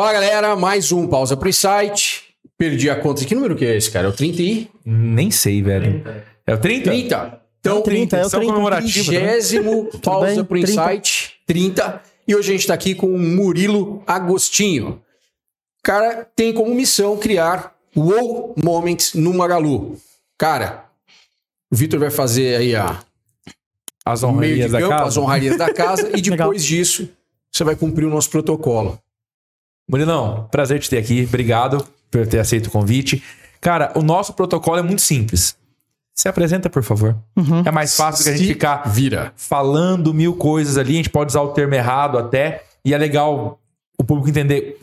Fala galera, mais um Pausa Pro Insight. Perdi a conta. Que número que é esse, cara? É o 30 e? Nem sei, velho. É o 30? 30. Então, 30, é o 30. comemorativo. né? 30 Pausa? Pro 30. Insight 30. E hoje a gente tá aqui com o Murilo Agostinho. O cara tem como missão criar wow moments no Magalu. Cara, o Vitor vai fazer aí a As meio de honrarias da campo, as casa. honrarias da casa e Legal. depois disso você vai cumprir o nosso protocolo. Murilão, prazer te ter aqui. Obrigado por ter aceito o convite. Cara, o nosso protocolo é muito simples. Se apresenta, por favor. Uhum. É mais fácil do que a gente ficar Vira. falando mil coisas ali. A gente pode usar o termo errado até. E é legal o público entender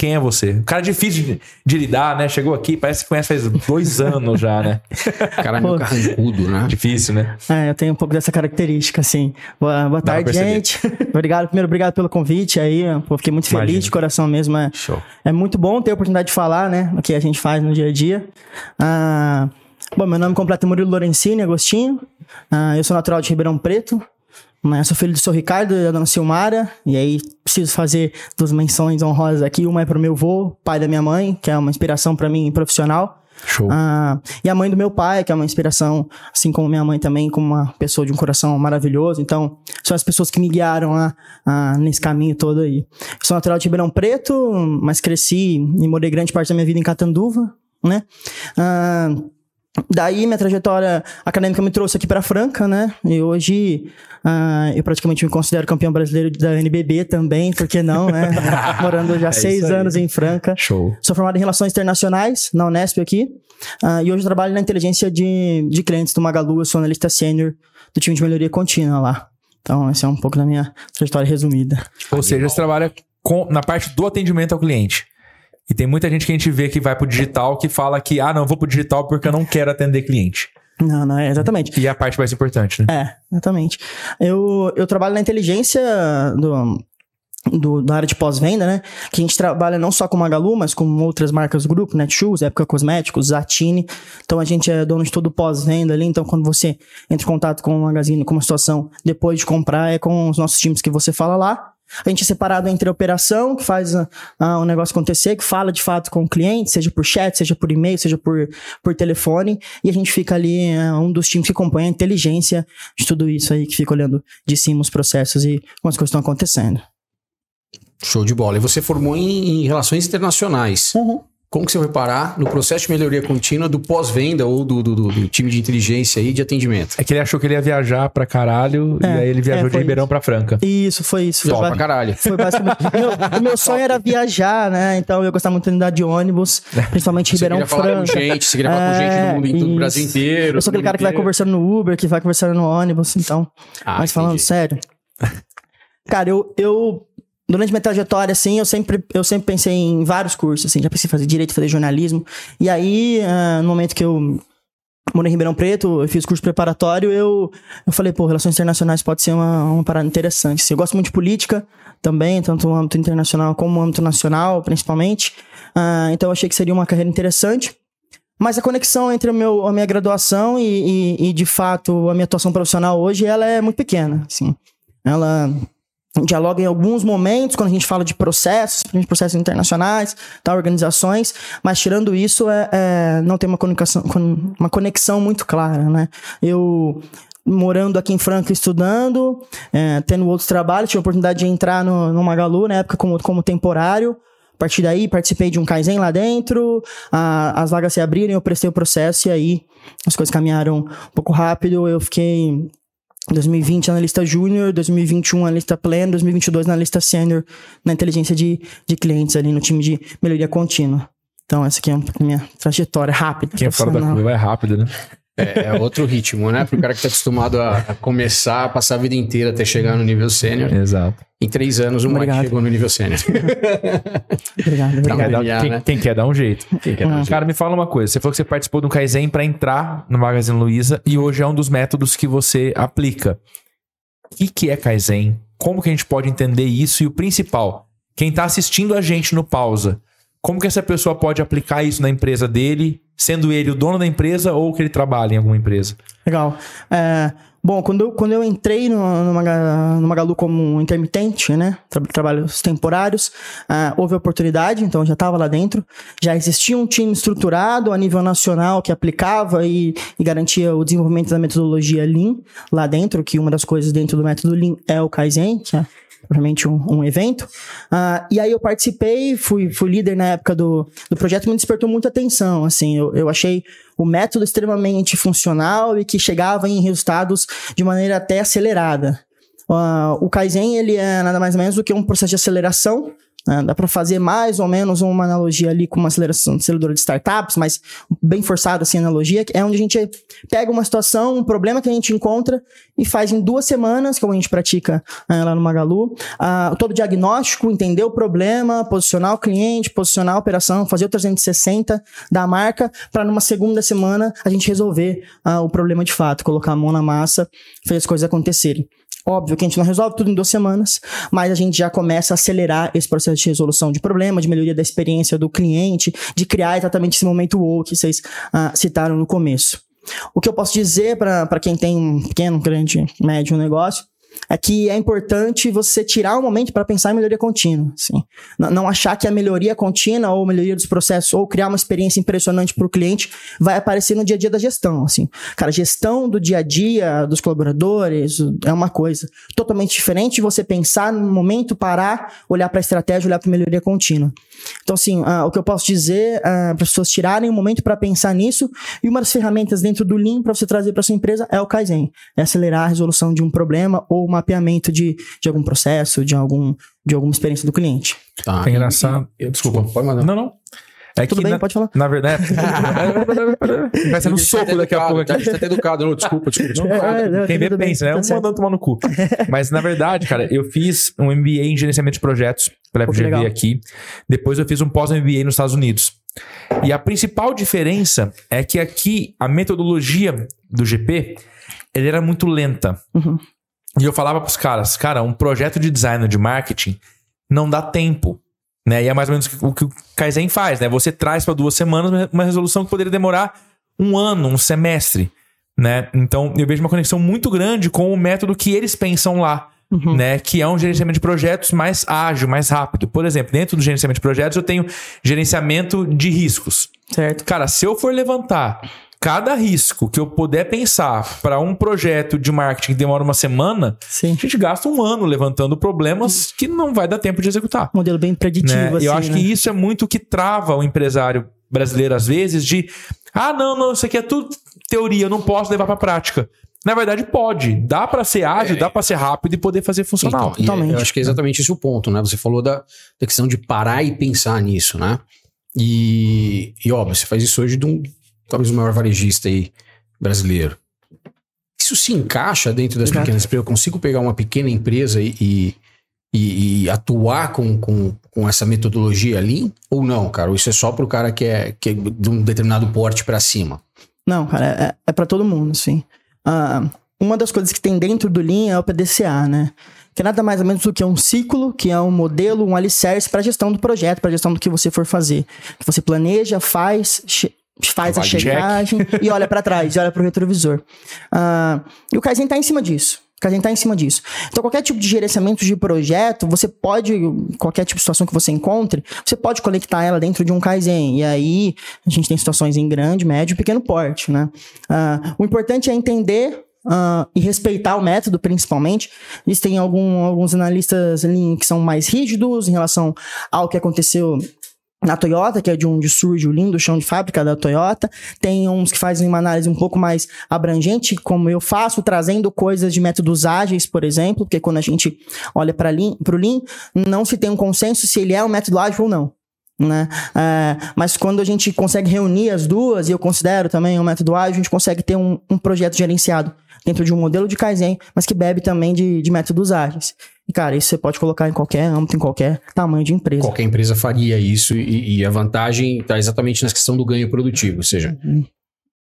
quem é você. Um cara difícil de, de lidar, né? Chegou aqui, parece que conhece faz dois anos já, né? O cara é meio carrancudo, né? Difícil, né? É, eu tenho um pouco dessa característica, assim. Boa, boa tarde, gente. obrigado, primeiro, obrigado pelo convite aí. Pô, fiquei muito feliz Imagina. de coração mesmo. É, Show. é muito bom ter a oportunidade de falar, né? O que a gente faz no dia a dia. Ah, bom, meu nome completo é Murilo Lorenzini Agostinho. Ah, eu sou natural de Ribeirão Preto. Né? Sou filho do seu Ricardo e da dona Silmara. E aí, preciso fazer duas menções honrosas aqui. Uma é pro meu avô, pai da minha mãe, que é uma inspiração para mim profissional. Show. Ah, e a mãe do meu pai, que é uma inspiração, assim como minha mãe também, como uma pessoa de um coração maravilhoso. Então, são as pessoas que me guiaram a, a- nesse caminho todo aí. Sou natural de Ribeirão Preto, mas cresci e morei grande parte da minha vida em Catanduva, né? Ah, Daí minha trajetória acadêmica me trouxe aqui para Franca, né? E hoje ah, eu praticamente me considero campeão brasileiro da NBB também, por que não, né? Morando já É seis anos em Franca. Show. Sou formado em Relações Internacionais, na Unesp aqui. Ah, e hoje trabalho na inteligência de, de clientes do Magalu. Eu sou analista sênior do time de melhoria contínua lá. Então, essa é um pouco da minha trajetória resumida. Ou seja, você trabalha com- na parte do atendimento ao cliente. E tem muita gente que a gente vê que vai pro digital que fala que, ah, não, vou pro digital porque eu não quero atender cliente. Não, não, é exatamente. E é a parte mais importante, né? É, exatamente. Eu, eu trabalho na inteligência do, do, da área de pós-venda, né? Que a gente trabalha não só com Magalu, mas com outras marcas do grupo, Netshoes, Época Cosméticos, Zatini. Então a gente é dono de todo pós-venda ali. Então quando você entra em contato com o Magazine, com uma situação depois de comprar, é com os nossos times que você fala lá. A gente é separado entre a operação, que faz o negócio acontecer, que fala de fato com o cliente, seja por chat, seja por e-mail, seja por, por telefone. E a gente fica ali, ah, um dos times que acompanha a inteligência de tudo isso aí, que fica olhando de cima os processos e como as coisas estão acontecendo. Show de bola. E você formou em, em relações internacionais. Como que você foi parar no processo de melhoria contínua do pós-venda ou do, do- do- do time de inteligência e de atendimento? É que ele achou que ele ia viajar pra caralho e É, aí ele viajou é, de Ribeirão pra Franca. Isso, foi isso. Foi, Top pra caralho. foi basicamente. meu, o meu sonho era viajar, né? Então eu gostava muito de andar de ônibus, principalmente Você Ribeirão queria falar com Franca. gente, você queria falar com gente do mundo, em todo o isso. Brasil inteiro. Eu sou aquele cara que vai conversando no Uber, que vai conversando no ônibus, então. Ah, Mas falando entendi. sério. Cara, eu, eu. Durante minha trajetória, assim, eu sempre, eu sempre pensei em vários cursos, assim. Já pensei em fazer direito, fazer jornalismo. E aí, ah, no momento que eu morei em Ribeirão Preto, eu fiz curso preparatório, eu, eu falei, pô, relações internacionais pode ser uma, uma parada interessante. assim. Eu gosto muito de política também, tanto no âmbito internacional como no âmbito nacional, principalmente. Ah, então, eu achei que seria uma carreira interessante. Mas a conexão entre meu, a minha graduação e, e, e, de fato, a minha atuação profissional hoje, ela é muito pequena, assim. Ela dialoga em alguns momentos, quando a gente fala de processos, processos internacionais, tá, organizações, mas tirando isso, é, é, não tem uma conexão, con- uma conexão muito clara, né? Eu morando aqui em Franca estudando, é, tendo outros trabalhos, tive a oportunidade de entrar no, no Magalu, na época como, como temporário, a partir daí, participei de um Kaizen lá dentro, a- as vagas se abriram, eu prestei o processo e aí as coisas caminharam um pouco rápido. Eu fiquei 2020 analista júnior, 2021 analista pleno, 2022 analista sênior na inteligência de, de clientes ali no time de melhoria contínua. Então, essa aqui é a minha trajetória rápida. Quem é fora da curva é rápido, né? É, é outro ritmo, né? Pro cara que tá acostumado a, a começar, passar a vida inteira até chegar no nível sênior. Exato. Em três anos, o Mike Obrigado. chegou no nível sênior. Obrigado, Não, obrigado. MMA, quem, né? quem quer dar um jeito. Quem quer dar um jeito? Cara, me fala uma coisa. Você falou que você participou do Kaizen pra entrar no Magazine Luiza e hoje é um dos métodos que você aplica. O que, que é Kaizen? Como que a gente pode entender isso? E o principal, quem tá assistindo a gente no pausa, como que essa pessoa pode aplicar isso na empresa dele, sendo ele o dono da empresa ou que ele trabalha em alguma empresa? Legal. É, Bom, quando eu, quando eu entrei no, no, Maga- no Magalu como intermitente, né? Tra trabalhos temporários, ah, houve oportunidade, então eu já estava lá dentro. Já existia um time estruturado a nível nacional que aplicava e, e garantia o desenvolvimento da metodologia Lean lá dentro, que uma das coisas dentro do método Lean é o Kaizen, que é provavelmente um, um evento. Ah, e aí eu participei, fui, fui líder na época do, do projeto, me despertou muita atenção, assim, eu, eu achei o método extremamente funcional e que chegava em resultados de maneira até acelerada. Ah, o Kaizen, ele é nada mais ou menos do que um processo de aceleração, né? dá para fazer mais ou menos uma analogia ali com uma aceleração, aceleradora de startups, mas bem forçada assim a analogia, é onde a gente pega uma situação, um problema que a gente encontra e faz em duas semanas, como a gente pratica ah, lá no Magalu, ah, todo o diagnóstico, entender o problema, posicionar o cliente, posicionar a operação, fazer o 360 da marca, para numa segunda semana a gente resolver ah, o problema de fato, colocar a mão na massa, fazer as coisas acontecerem. Óbvio que a gente não resolve tudo em duas semanas, mas a gente já começa a acelerar esse processo de resolução de problema, de melhoria da experiência do cliente, de criar exatamente esse momento wow que vocês ah, citaram no começo. O que eu posso dizer para quem tem um pequeno, grande, médio negócio é que é importante você tirar um momento para pensar em melhoria contínua. Assim. Não achar que a melhoria contínua ou melhoria dos processos ou criar uma experiência impressionante para o cliente vai aparecer no dia a dia da gestão. Assim. Cara, gestão do dia a dia dos colaboradores é uma coisa totalmente diferente de você pensar no momento, parar, olhar para a estratégia, olhar para melhoria contínua. Então, assim, ah, o que eu posso dizer para as pessoas tirarem um momento para pensar nisso e uma das ferramentas dentro do Lean para você trazer para sua empresa é o Kaizen. É acelerar a resolução de um problema ou o mapeamento de, de algum processo, de, algum, de alguma experiência do cliente. Tá. É engraçado. E- desculpa, pode mandar. Não, não. É Tudo que bem, na, pode falar. na verdade. Vai ser um soco daqui a pouco aqui. A gente tá até educado. Não, desculpa, desculpa. desculpa. É, não, Quem vê bem, pensa, né? tá Um certo. mandando tomar no cu. Mas, na verdade, cara, eu fiz um MBA em gerenciamento de projetos pela FGV aqui. Depois eu fiz um pós-MBA nos Estados Unidos. E a principal diferença é que aqui a metodologia do GP ele era muito lenta. Uhum. E eu falava pros caras, cara, um projeto de design ou de marketing não dá tempo. Né? E é mais ou menos o que o Kaizen faz, né? Você traz para duas semanas uma resolução que poderia demorar um ano, um semestre, né? Então, eu vejo uma conexão muito grande com o método que eles pensam lá, Uhum. né? Que é um gerenciamento de projetos mais ágil, mais rápido. Por exemplo, dentro do gerenciamento de projetos, eu tenho gerenciamento de riscos. Certo. Cara, se eu for levantar cada risco que eu puder pensar para um projeto de marketing que demora uma semana, Sim. a gente gasta um ano levantando problemas que não vai dar tempo de executar. Modelo bem preditivo, Né? assim, eu acho né? que isso é muito o que trava o empresário brasileiro, às vezes, de ah, não, não, isso aqui é tudo teoria, eu não posso levar para prática. Na verdade, pode. Dá para ser ágil, dá para ser rápido e poder fazer funcionar. Então, e totalmente. eu acho que é exatamente esse o ponto, né? Você falou da, da questão de parar e pensar nisso, né? E, e óbvio, você faz isso hoje de um, talvez o maior varejista aí brasileiro. Isso se encaixa dentro das Exato. pequenas empresas? Eu consigo pegar uma pequena empresa e, e, e- e atuar com, com, com essa metodologia ali? Ou não, cara? Ou isso é só pro cara que é, que é de um determinado porte para cima? Não, cara, é, é para todo mundo, assim. Ah, uma das coisas que tem dentro do Lean é o PDCA, né? Que é nada mais ou menos do que um ciclo, que é um modelo, um alicerce para gestão do projeto, para gestão do que você for fazer. Que você planeja, faz, faz a check. checagem e olha para trás, e olha para o retrovisor. Ah, e o Kaizen tá em cima disso. O Kaizen tá em cima disso. Então, qualquer tipo de gerenciamento de projeto, você pode, qualquer tipo de situação que você encontre, você pode conectar ela dentro de um Kaizen. E aí, a gente tem situações em grande, médio e pequeno porte, né? Ah, o importante é entender ah, e respeitar o método, principalmente. Existem algum, alguns analistas que são mais rígidos em relação ao que aconteceu na Toyota, que é de onde surge o lindo chão de fábrica da Toyota. Tem uns que fazem uma análise um pouco mais abrangente, como eu faço, trazendo coisas de métodos ágeis, por exemplo, porque quando a gente olha para o Lean, não se tem um consenso se ele é um método ágil ou não. Né? É, mas quando a gente consegue reunir as duas, e eu considero também um método ágil, a gente consegue ter um, um projeto gerenciado dentro de um modelo de Kaizen, mas que bebe também de, de métodos ágeis. E, cara, isso você pode colocar em qualquer âmbito, em qualquer tamanho de empresa. Qualquer empresa faria isso e, e a vantagem está exatamente na questão do ganho produtivo. Ou seja,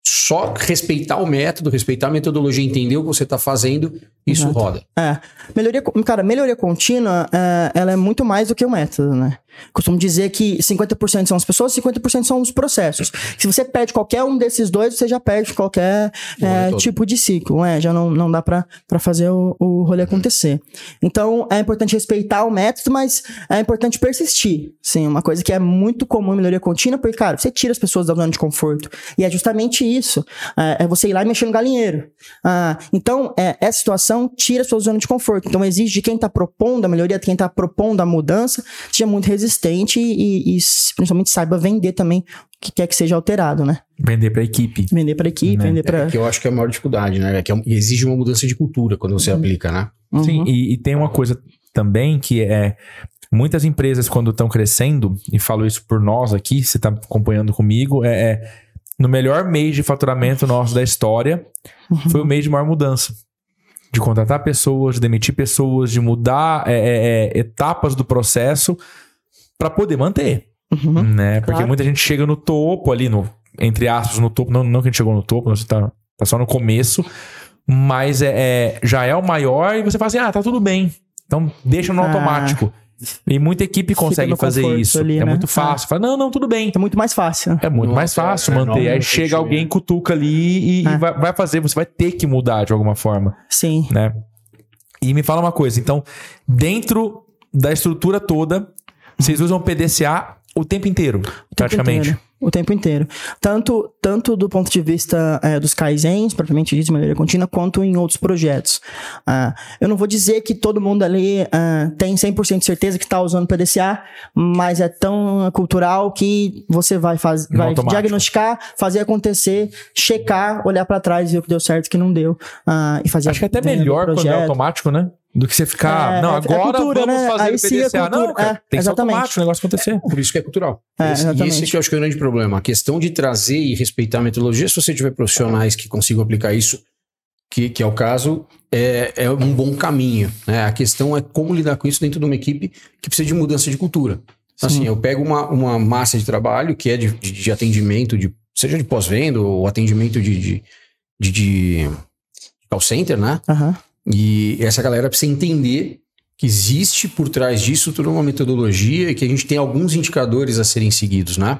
só respeitar o método, respeitar a metodologia, entender o que você está fazendo, isso Exato. roda. É. Melhoria, cara, melhoria contínua, é, ela é muito mais do que o método, né? Costumo dizer que 50% são as pessoas, 50% são os processos. Se você perde qualquer um desses dois, você já perde qualquer é, tipo de ciclo. É, já não, não dá para fazer o, o rolê acontecer. Então, é importante respeitar o método, mas é importante persistir. Sim, uma coisa que é muito comum em melhoria contínua, porque, cara, você tira as pessoas da zona de conforto. E é justamente isso. É, é você ir lá e mexer no galinheiro. Ah, então, é, essa situação tira a sua zona de conforto. Então, exige de quem está propondo a melhoria, de quem está propondo a mudança, seja muito resistente resistente e, e principalmente saiba vender também o que quer que seja alterado, né? Vender para a equipe. Vender para a equipe, né? vender para. É, que eu acho que é a maior dificuldade, né? É que exige uma mudança de cultura quando você uhum. aplica, né? Uhum. Sim, e, e, tem uma coisa também que é. Muitas empresas, quando estão crescendo, e falo isso por nós aqui, você está acompanhando comigo, é, é, no melhor mês de faturamento nosso da história, uhum. foi o mês de maior mudança de contratar pessoas, de demitir pessoas, de mudar é, é, é etapas do processo para poder manter. Uhum, né? Porque claro. muita gente chega no topo ali, no, entre aspas, no topo. Não, não que a gente chegou no topo, você tá, tá só no começo. Mas é, é, já é o maior e você fala assim: ah, tá tudo bem. Então deixa no ah. automático. E muita equipe consegue fazer isso. Ali, é né? muito fácil. Ah. Fala, não, não, tudo bem. É muito mais fácil. É muito Nossa, mais fácil é, manter. Aí chega alguém, cutuca ali e, ah. e vai, vai, fazer. Você vai ter que mudar de alguma forma. Sim. Né? E me fala uma coisa. Então, dentro da estrutura toda, vocês usam PDCA o tempo inteiro, o praticamente. Tempo inteiro, o tempo inteiro. Tanto, tanto do ponto de vista é, dos Kaizens, propriamente dito, de maneira contínua, quanto em outros projetos. Uh, eu não vou dizer que todo mundo ali uh, tem 100% de certeza que está usando PDCA, mas é tão cultural que você vai, faz, vai diagnosticar, fazer acontecer, checar, olhar para trás, ver o que deu certo e o que não deu. Uh, e fazer Acho que é até melhor quando é automático, né? Do que você ficar, é, não, é agora cultura, vamos né? fazer Aí o PDCA. É não, cara, é, tem que ser automático o negócio acontecer. Por isso que é cultural. É, e esse que eu acho que é o grande problema. A questão de trazer e respeitar a metodologia, se você tiver profissionais que consigam aplicar isso, que, que é o caso, é, é um bom caminho. Né? A questão é como lidar com isso dentro de uma equipe que precisa de mudança de cultura. Então, assim, eu pego uma, uma massa de trabalho que é de, de, de atendimento, de, seja de pós-venda ou atendimento de, de, de, de call center, né? Uhum. E essa galera precisa entender que existe por trás disso toda uma metodologia e que a gente tem alguns indicadores a serem seguidos, né?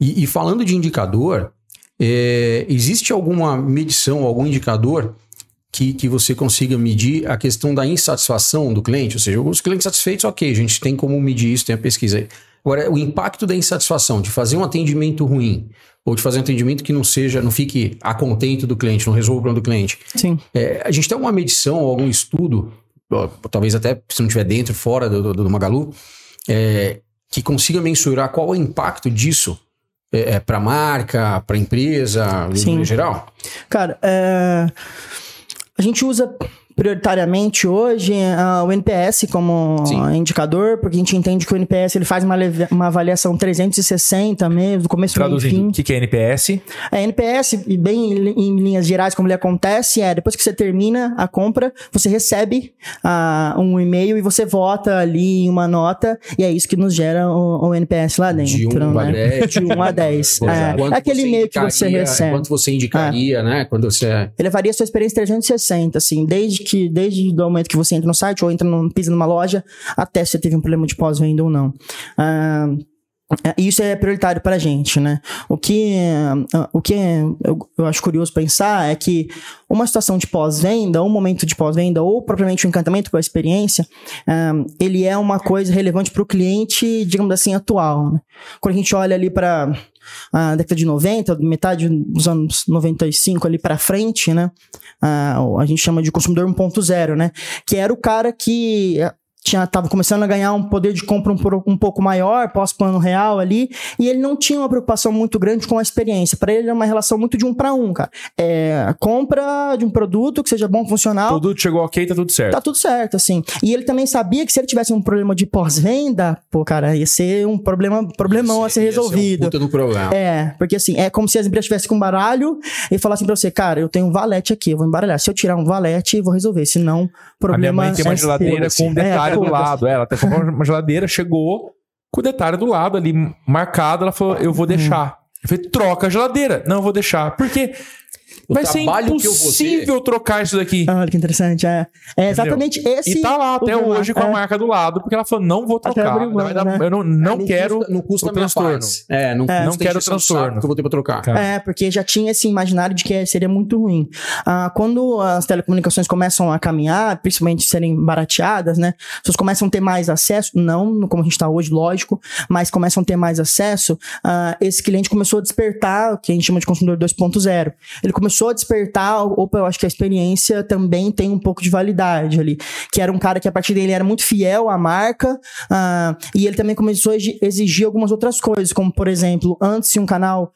E, e falando de indicador, é, existe alguma medição, algum indicador que, que você consiga medir a questão da insatisfação do cliente? Ou seja, os clientes satisfeitos, ok, a gente tem como medir isso, tem a pesquisa aí. Agora, o impacto da insatisfação, de fazer um atendimento ruim, ou de fazer um atendimento que não seja, não fique a contento do cliente, não resolva o problema do cliente. Sim. É, a gente tem alguma medição, algum estudo, talvez até se não estiver dentro, fora do, do, do Magalu, é, que consiga mensurar qual é o impacto disso é, é para marca, para empresa, Sim. em geral? Cara, é, a gente usa prioritariamente hoje uh, o NPS como Sim. indicador, porque a gente entende que o NPS ele faz uma, uma avaliação 360 mesmo, do começo Traduzindo, fim. o que, que é NPS? É, NPS, bem em linhas gerais, como ele acontece, é depois que você termina a compra, você recebe uh, um e-mail e você vota ali em uma nota, e é isso que nos gera o, o NPS lá dentro. De 1 um né? a 10. De 1 um a 10. é, é aquele e-mail que você recebe. Quanto você indicaria, é. né? Quando você... Ele varia a sua experiência 360, assim, desde que desde o momento que você entra no site ou entra no, pisa numa loja, até se você teve um problema de pós-venda ou não. Ah, isso é prioritário para a gente, né? O que, o que eu, eu acho curioso pensar é que uma situação de pós-venda, um momento de pós-venda, ou propriamente o um encantamento com a experiência, ele é uma coisa relevante para o cliente, digamos assim, atual. Né? Quando a gente olha ali para a década de 90, metade dos anos 95 ali para frente, né? Uh, a gente chama de consumidor 1.0, né? Que era o cara que tinha tava começando a ganhar um poder de compra um, um pouco maior, pós-plano real ali, e ele não tinha uma preocupação muito grande com a experiência. Para ele era uma relação muito de um para um, cara. É, compra de um produto que seja bom, funcional. O produto chegou ok, tá tudo certo. Tá tudo certo, assim. E ele também sabia que se ele tivesse um problema de pós-venda, pô, cara, ia ser um problema, problemão a ser resolvido. Ser um puta do problema. É, porque assim, é como se as empresas tivessem com um baralho e falassem pra você, cara, eu tenho um valete aqui, eu vou embaralhar. Se eu tirar um valete, vou resolver. Se não, problema. A minha mãe tem uma geladeira com um detalhe. É, detalhe do lado. Ela até comprou uma geladeira, chegou com o detalhe do lado ali marcado. Ela falou: Eu vou deixar. Eu falei: Troca a geladeira. Não, eu vou deixar. Por quê? O Vai ser vou ter- impossível trocar isso daqui. Olha que interessante. É, é exatamente esse. E tá lá até hoje com a é. marca do lado, porque ela falou: não vou trocar. dar- né? Eu não, não Não quero. custa, não custa o transtorno. É, não, É. Não quero transtorno. que eu vou ter pra trocar. É, porque já tinha esse imaginário de que seria muito ruim. Ah, quando as telecomunicações começam a caminhar, principalmente serem barateadas, né? As pessoas começam a ter mais acesso, não como a gente está hoje, lógico, mas começam a ter mais acesso. ah, esse cliente começou a despertar o que a gente chama de consumidor 2.0. Ele começou a despertar, opa, eu acho que a experiência também tem um pouco de validade ali. Que era um cara que a partir dele era muito fiel à marca, ah, e ele também começou a exi- exigir algumas outras coisas, como por exemplo, antes um canal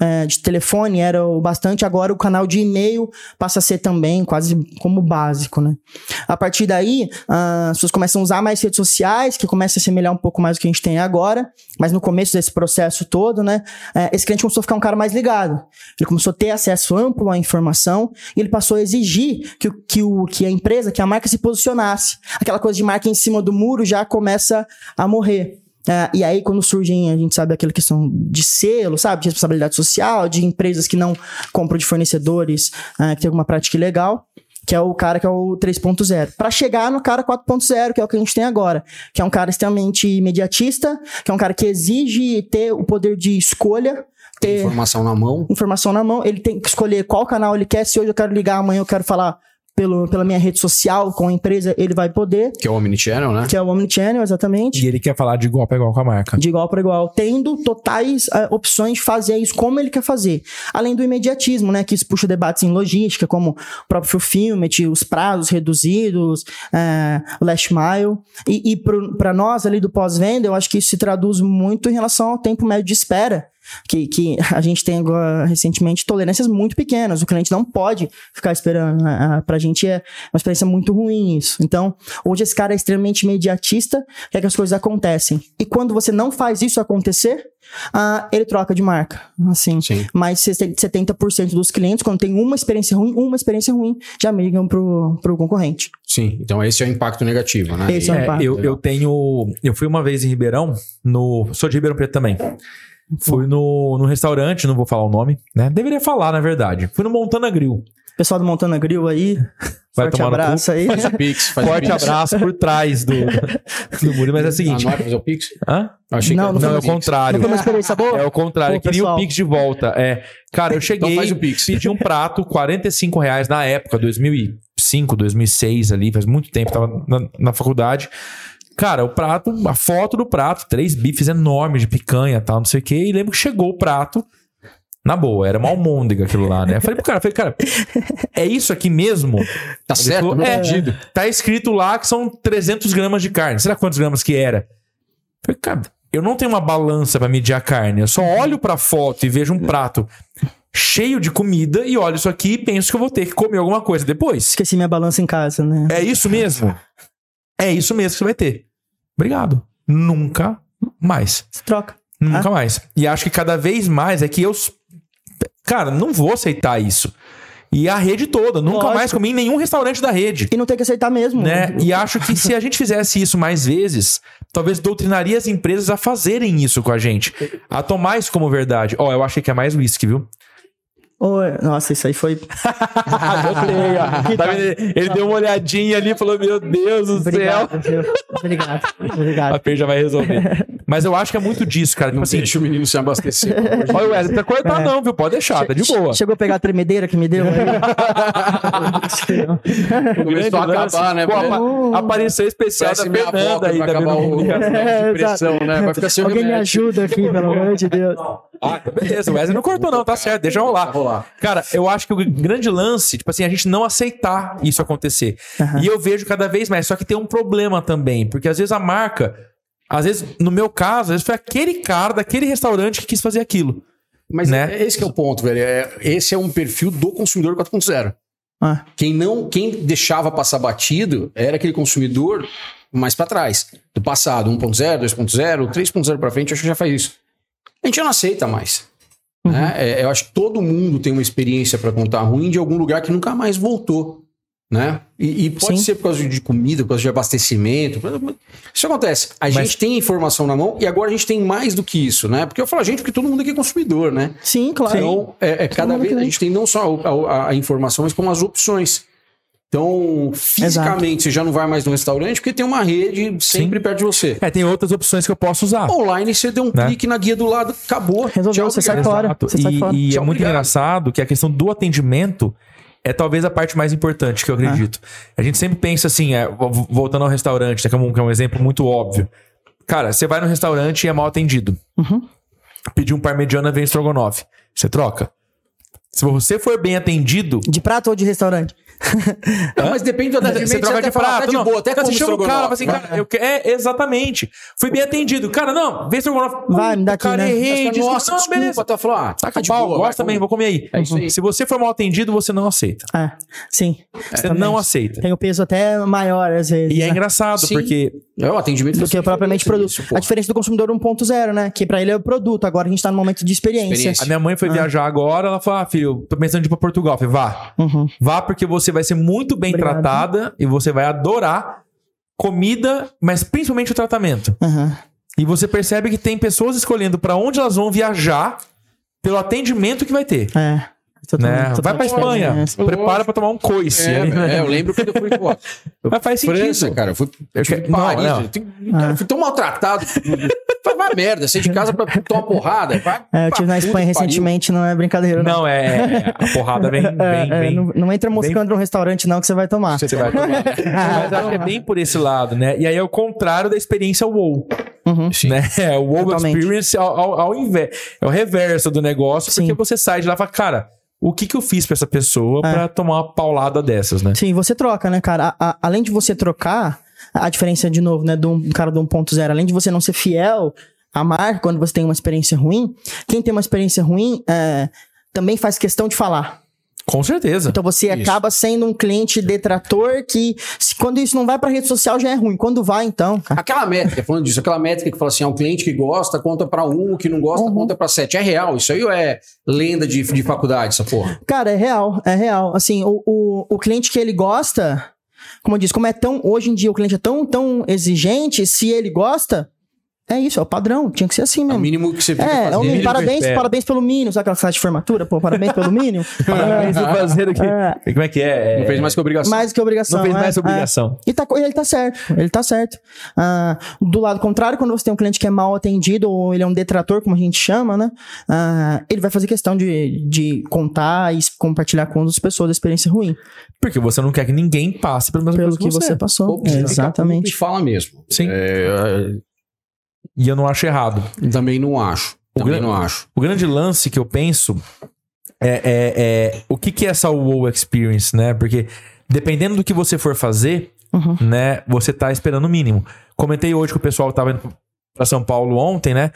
é, de telefone era o bastante, agora o canal de e-mail passa a ser também quase como básico, né? A partir daí, ah, as pessoas começam a usar mais redes sociais, que começa a semelhar um pouco mais do que a gente tem agora, mas no começo desse processo todo, né? é, esse cliente começou a ficar um cara mais ligado. Ele começou a ter acesso amplo à informação e ele passou a exigir que, o- que, o, que a empresa, que a marca se posicionasse. Aquela coisa de marca em cima do muro já começa a morrer. É, e aí, quando surgem, a gente sabe aquela questão de selo, sabe? De responsabilidade social, de empresas que não compram de fornecedores ah, que tem alguma prática ilegal, que é o cara que é o 3.0. Para chegar no cara 4.0, que é o que a gente tem agora, que é um cara extremamente imediatista, que é um cara que exige ter o poder de escolha, ter Informação na mão. informação na mão, ele tem que escolher qual canal ele quer. Se hoje eu quero ligar, amanhã eu quero falar pelo, pela minha rede social com a empresa, ele vai poder, Que é o Omnichannel, né? que é o Omnichannel, exatamente E ele quer falar de igual para igual com a marca. de igual para igual, tendo totais ah, opções de fazer isso como ele quer fazer. Além do imediatismo, né, que isso puxa debates em logística, como o próprio fulfillment, os prazos reduzidos, o last mile. E, e para nós ali do pós-venda, eu acho que isso se traduz muito em relação ao tempo médio de espera. Que, que a gente tem agora, recentemente tolerâncias muito pequenas. O cliente não pode ficar esperando. Ah, ah, Pra gente é uma experiência muito ruim isso. Então, hoje esse cara é extremamente imediatista, quer que as coisas acontecem. E quando você não faz isso acontecer, ah, ele troca de marca. Assim. Sim. Mas 70% dos clientes, quando tem uma experiência ruim, uma experiência ruim, já migram pro, pro concorrente. Sim. Então esse é o impacto negativo, né? Esse é o E- impacto. eu, eu tenho. Eu fui uma vez em Ribeirão, no. Sou de Ribeirão Preto também. Fui no, no restaurante, não vou falar o nome, né? Deveria falar, na verdade. Fui no Montana Grill. Pessoal do Montana Grill aí, Vai forte tomar no abraço aí. Faz o Pix, faz Forte o Pix. abraço por trás do, do muro, mas é o Ah, seguinte. não é fazer o Pix? Hã? Achei Não, que não Não, é o Pix. contrário. Não foi uma experiência boa? É o contrário, Pô, eu queria o. Pix de volta. É, cara, eu cheguei, Então faz o Pix. pedi um prato, 45 reais na época, 2005, 2006 ali, faz muito tempo, tava na, na faculdade. Cara, o prato, a foto do prato, três bifes enormes de picanha tal, não sei o quê. E lembro que chegou o prato, na boa, era uma almôndega aquilo lá, né? Eu falei pro cara, falei, cara, é isso aqui mesmo? Tá Ele certo, falou, é, pedido. Tá escrito lá que são 300 gramas de carne. Será quantos gramas que era? Eu falei, cara, eu não tenho uma balança pra medir a carne. Eu só olho pra foto e vejo um prato cheio de comida e olho isso aqui e penso que eu vou ter que comer alguma coisa depois. Esqueci minha balança em casa, né? É isso mesmo? É isso mesmo que você vai ter. Obrigado. Nunca mais. Troca. Nunca mais. E acho que cada vez mais é que eu. Cara, não vou aceitar isso. E a rede toda. Nunca Lógico. mais comi em nenhum restaurante da rede. E não tem que aceitar mesmo. Né? E acho que se a gente fizesse isso mais vezes, talvez doutrinaria as empresas a fazerem isso com a gente. A tomar isso como verdade. Ó, eu achei que é mais whisky, viu? Oi, Nossa, isso aí foi. Tá vendo? Ele deu uma olhadinha ali e falou: Meu Deus do céu. Obrigado, viu? Obrigado. A Obrigado. P já vai resolver. Mas eu acho que é muito disso, cara. Tipo Não assim, deixa o menino se abastecer. olha. Wesley, tá cortar não, viu? Pode deixar, tá de boa. Chegou a pegar a tremedeira que me deu aí? Começou a acabar, né? Pô, apareceu especial Parece da minha avó Fernanda aí, vai tá acabar o É, de pressão, né? Vai ficar sem Alguém me ajuda aqui, pelo amor de Deus. Ah, beleza, o Wesley não cortou não, tá certo, deixa rolar. Rolar. Cara, eu acho que o grande lance, tipo assim, a gente não aceitar isso acontecer. Aham. E eu vejo cada vez mais, só que tem um problema também, porque às vezes a marca, às vezes, no meu caso, às vezes foi aquele cara daquele restaurante que quis fazer aquilo. Mas Né? é, esse que é o ponto, velho. É- esse é um perfil do consumidor 4.0. Ah, Quem não, quem deixava passar batido era aquele consumidor mais pra trás, do passado, 1.0, 2.0, 3.0 pra frente, acho que já faz isso. A gente já não aceita mais. Né? É, eu acho que todo mundo tem uma experiência pra contar ruim de algum lugar que nunca mais voltou. né? E, e pode Sim. ser por causa de comida, por causa de abastecimento. Isso acontece. A Mas- gente tem informação na mão e agora a gente tem mais do que isso, né? Porque eu falo a gente porque todo mundo aqui é consumidor, né? Sim, claro. Então, é, é cada vez que a gente tem não só a, a- a informação, mas como as opções. Então, fisicamente, você já não vai mais no restaurante porque tem uma rede sempre perto de você. É, tem outras opções que eu posso usar. Online, você deu um Né? clique na guia do lado, acabou. Resolveu, você sai fora. Exato. Você sai E, fora. e é Tchau, muito obrigado. engraçado que a questão do atendimento é talvez a parte mais importante que eu acredito. A gente sempre pensa assim, é, vo- voltando ao restaurante, né, que é um, que é um exemplo muito óbvio. Cara, você vai no restaurante e é mal atendido. Uhum. Pediu um parmegiana, vem estrogonofe. Você troca. Se você for bem atendido, De prato ou de restaurante? Não, mas depende do atendimento. você troca de prato. Tá de boa, até Cara, como você chama o cara, assim, cara, eu que- é, exatamente. Fui bem atendido. Cara, não, vem estrogonofe. Vai, me dá aqui, cara, né? errei, desculpa. Nossa, Não, desculpa. beleza. Tá falando, ah, Saca tá de de pau, boa, gosta também, vou comer aí. É isso aí. Se você for mal atendido, você não aceita. É, sim. Você não aceita. Tem o peso até maior, às vezes. E é né? engraçado, Sim. porque É o atendimento do que propriamente produto. Isso, a diferença do consumidor 1.0, né? Que pra ele é o produto. Agora a gente tá no momento de experiência. Experiência. a minha mãe foi viajar agora, ela falou: Ah, filho, tô pensando em ir pra Portugal. Eu falei, vá. Uhum. Vá porque você vai ser muito bem Obrigado. tratada e você vai adorar comida, mas principalmente o tratamento. Uhum. E você percebe que tem pessoas escolhendo pra onde elas vão viajar pelo atendimento que vai ter. É. Totalmente- Né? Vai pra Espanha, prepara pra tomar um coice. É, né? é, eu lembro quando eu fui pô, Mas faz sentido. França, cara. Eu fui Eu eu que- não, Paris. não. eu tenho- cara, eu fui tão maltratado. Vai, vai merda. Sair de casa pra tomar porrada. Vai, É, eu tive na Espanha recentemente, não é brincadeira. Não, Não, é. A porrada vem, vem, É, é, vem. não, não entra moscando num restaurante, não, que você vai tomar. Você vai tomar. Mas acho que é bem por esse lado, né? E aí é o contrário da experiência WoW. Uhum. Né? É, o WoW Totalmente. Experience ao, ao, ao invés. É o reverso do negócio, Sim. porque você sai de lá e fala, cara, o que, que eu fiz pra essa pessoa É. pra tomar uma paulada dessas, né? Sim, você troca, né, cara? A- a- além de você trocar, a diferença, de novo, né, do um cara do 1.0, além de você não ser fiel à marca quando você tem uma experiência ruim, quem tem uma experiência ruim é, também faz questão de falar. Com certeza. Então você Isso. acaba sendo um cliente detrator que, se- quando isso não vai pra rede social, já é ruim. Quando vai, então, cara. Aquela métrica, falando disso, aquela métrica que fala assim: ah, um cliente que gosta conta pra um, o que não gosta Uhum. conta pra sete. É real. Isso aí é lenda de, de faculdade, essa porra. Cara, é real, é real. Assim, o, o, o cliente que ele gosta, como eu disse, como é tão. Hoje em dia o cliente é tão, tão exigente, se ele gosta, é isso, é o padrão. Tinha que ser assim É o mesmo. mínimo que você fica É, é fazendo. mínimo. que parabéns, parabéns pelo mínimo. Sabe aquela festa de formatura? Pô, parabéns pelo mínimo. Parabéns por fazer aqui. É. Como é que é? Não fez mais que obrigação. Mais que obrigação. Não fez é, mais é. obrigação. E tá, ele tá certo, ele tá certo. Ah, do lado contrário, quando você tem um cliente que é mal atendido, ou ele é um detrator, como a gente chama, né? Ah, ele vai fazer questão de, de contar e compartilhar com outras pessoas a experiência ruim. Porque você não quer que ninguém passe pela mesma Pelo coisa que você passou. Ou fica Exatamente. público E fala mesmo. Sim. É, E eu não acho errado. também não acho. O Também não acho. O grande lance que eu penso é, é- é o que, que é essa WoW Experience, né? Porque dependendo do que você for fazer, Uhum. né, você tá esperando o mínimo. Comentei hoje que o pessoal tava indo pra São Paulo ontem, né?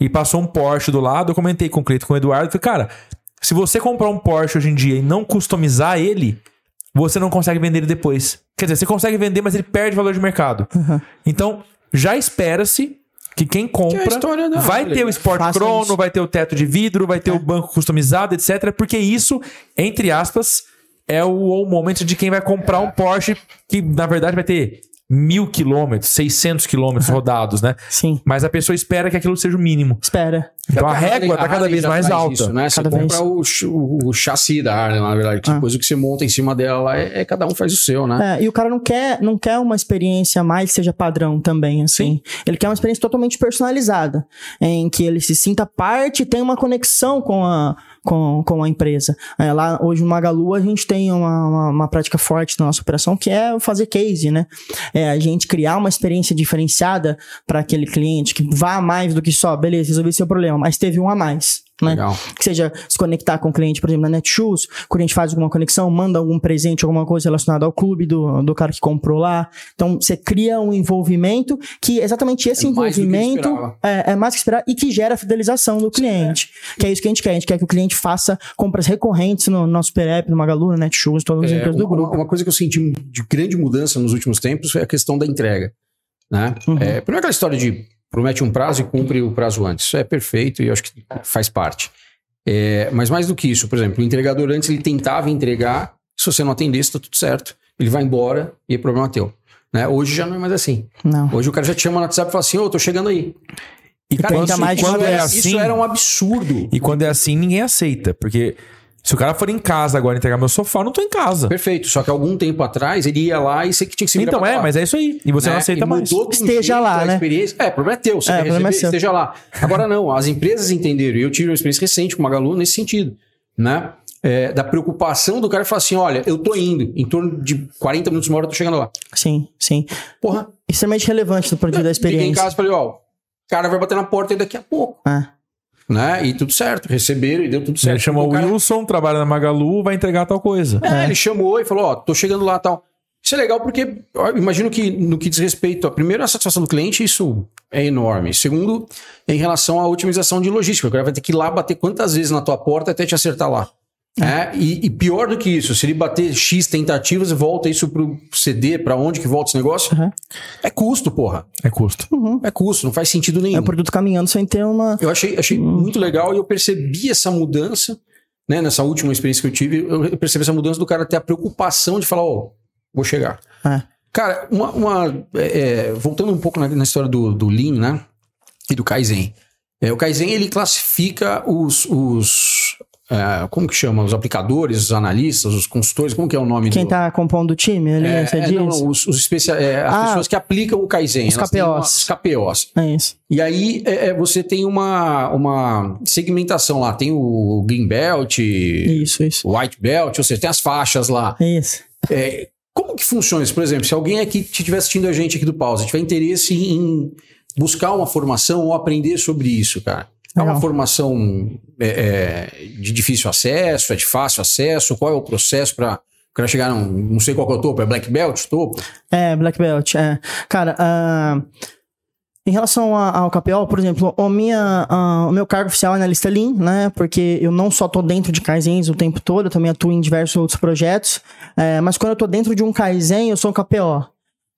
E passou um Porsche do lado, eu comentei com o Cleito, com o Eduardo, falei, cara, se você comprar um Porsche hoje em dia e não customizar ele, você não consegue vender ele depois. Quer dizer, você consegue vender, mas ele perde valor de mercado. Uhum. Então, já espera-se que quem compra história da vai Harley, ter o? Sport Faça Chrono, isso. vai ter o teto de vidro, vai ter o banco customizado, etc. Porque isso, entre aspas, é o, o momento de quem vai comprar um Porsche que, na verdade, vai ter mil quilômetros, 600 quilômetros rodados, né? Sim. Mas a pessoa espera que aquilo seja o mínimo. Espera. Então a régua tá cada vez mais alta. Isso, né? Você Cada compra vez. o, ch- o, o chassi da Harley, na verdade. que Ah. Depois o que você monta em cima dela lá é, é cada um faz o seu, né? É, e o cara não quer, não quer uma experiência mais que seja padrão também, assim. Ele quer uma experiência totalmente personalizada, em que ele se sinta parte e tenha uma conexão com a, com, com a empresa. É, lá hoje no Magalu a gente tem uma, uma, uma prática forte da nossa operação que é fazer case, né? É a gente criar uma experiência diferenciada para aquele cliente que vá mais do que só, beleza, resolvi seu problema, mas teve um a mais. Né? Que seja se conectar com o cliente, por exemplo, na Netshoes, a gente faz alguma conexão, manda algum presente, alguma coisa relacionada ao clube do, do cara que comprou lá. Então, você cria um envolvimento que exatamente esse É envolvimento é, é mais que esperar e que gera a fidelização do cliente. Que é isso que a gente quer. A gente quer que o cliente faça compras recorrentes no nosso Super App, no Magalu, no Netshoes, todas as É, empresas do uma, grupo. uma coisa que eu senti de grande mudança nos últimos tempos foi a questão da entrega. Né? Uhum. É, primeiro aquela história de promete um prazo e cumpre o prazo antes. Isso é perfeito e eu acho que faz parte. É, mas mais do que isso, por exemplo, o entregador antes ele tentava entregar, se você não atendesse, tá tudo certo. ele vai embora e é problema teu. Né? Hoje já não é mais assim. Não. Hoje o cara já te chama no WhatsApp e fala assim, ô, tô chegando aí. E Cara, quando, ainda mais quando é era, assim, isso era um absurdo. e quando é assim, ninguém aceita. Porque se o cara for em casa agora entregar meu sofá, eu não tô em casa. Perfeito. Só que algum tempo atrás ele ia lá e você que tinha que se virar Então pra é, lá. mas é isso aí. E você né? não aceita E mais. mudou de um Esteja jeito lá, a né? experiência. É, o problema é teu. Você É, quer problema é receber, seu. esteja lá. Agora não, as empresas entenderam. E eu tive uma experiência recente com o Magalu nesse sentido, né? É, da preocupação do cara falar assim, olha, eu tô indo, em torno de 40 minutos, uma hora eu tô chegando lá. Sim, sim. Porra, Extremamente relevante do ponto de vista da Cheguei em experiência. casa e falei, ó, o cara vai bater na porta aí daqui a pouco. É. Né? E tudo certo, receberam e deu tudo certo. Ele chamou O cara- Wilson, trabalha na Magalu, vai entregar tal coisa. É, ele chamou e falou, ó, tô chegando lá e tal. Isso é legal porque imagino que no que diz respeito a primeiro a satisfação do cliente, isso é enorme. Segundo, em relação à otimização de logística, o cara vai ter que ir lá bater quantas vezes na tua porta até te acertar lá. É, e, e pior do que isso, se ele bater X tentativas e volta isso pro CD, pra onde que volta esse negócio, Uhum. é custo, porra. É custo. É custo, não faz sentido É nenhum. o produto caminhando sem ter uma. Eu achei, achei muito legal e eu percebi essa mudança, né? Nessa última experiência que eu tive, eu percebi essa mudança do cara ter a preocupação de falar, ó, vou chegar. É. Cara, uma. uma, é, é, voltando um pouco na, na história do, do Lean, né? E do Kaizen. É, o Kaizen ele classifica os. os é, como que chama? Os aplicadores, os analistas, os consultores, como que é o nome Quem do. tá compondo o time ali, é, você é, diz? não, não, os, os especia- é, as Ah, pessoas que aplicam o Kaizen. os têm uma- KPOs. Os KPOs. É isso. E aí é, é, você tem uma, uma segmentação lá. Tem o Green Belt, Isso, isso. o White Belt, ou seja, tem as faixas lá. Isso. É, como que funciona isso? Por exemplo, se alguém aqui estiver assistindo a gente aqui do Pause, tiver interesse em buscar uma formação ou aprender sobre isso, cara. É uma Legal. formação é, é, de difícil acesso, é de fácil acesso? Qual é o processo para o cara chegar num, não sei qual que é o topo, é Black Belt, topo? É, Black Belt, é. Cara, ah, em relação a- ao KPO, por exemplo, o, minha, ah, o meu cargo oficial é analista Lean, né? Porque eu não só tô dentro de Kaizens o tempo todo, eu também atuo em diversos outros projetos. É, mas quando eu tô dentro de um Kaizen, eu sou um KPO.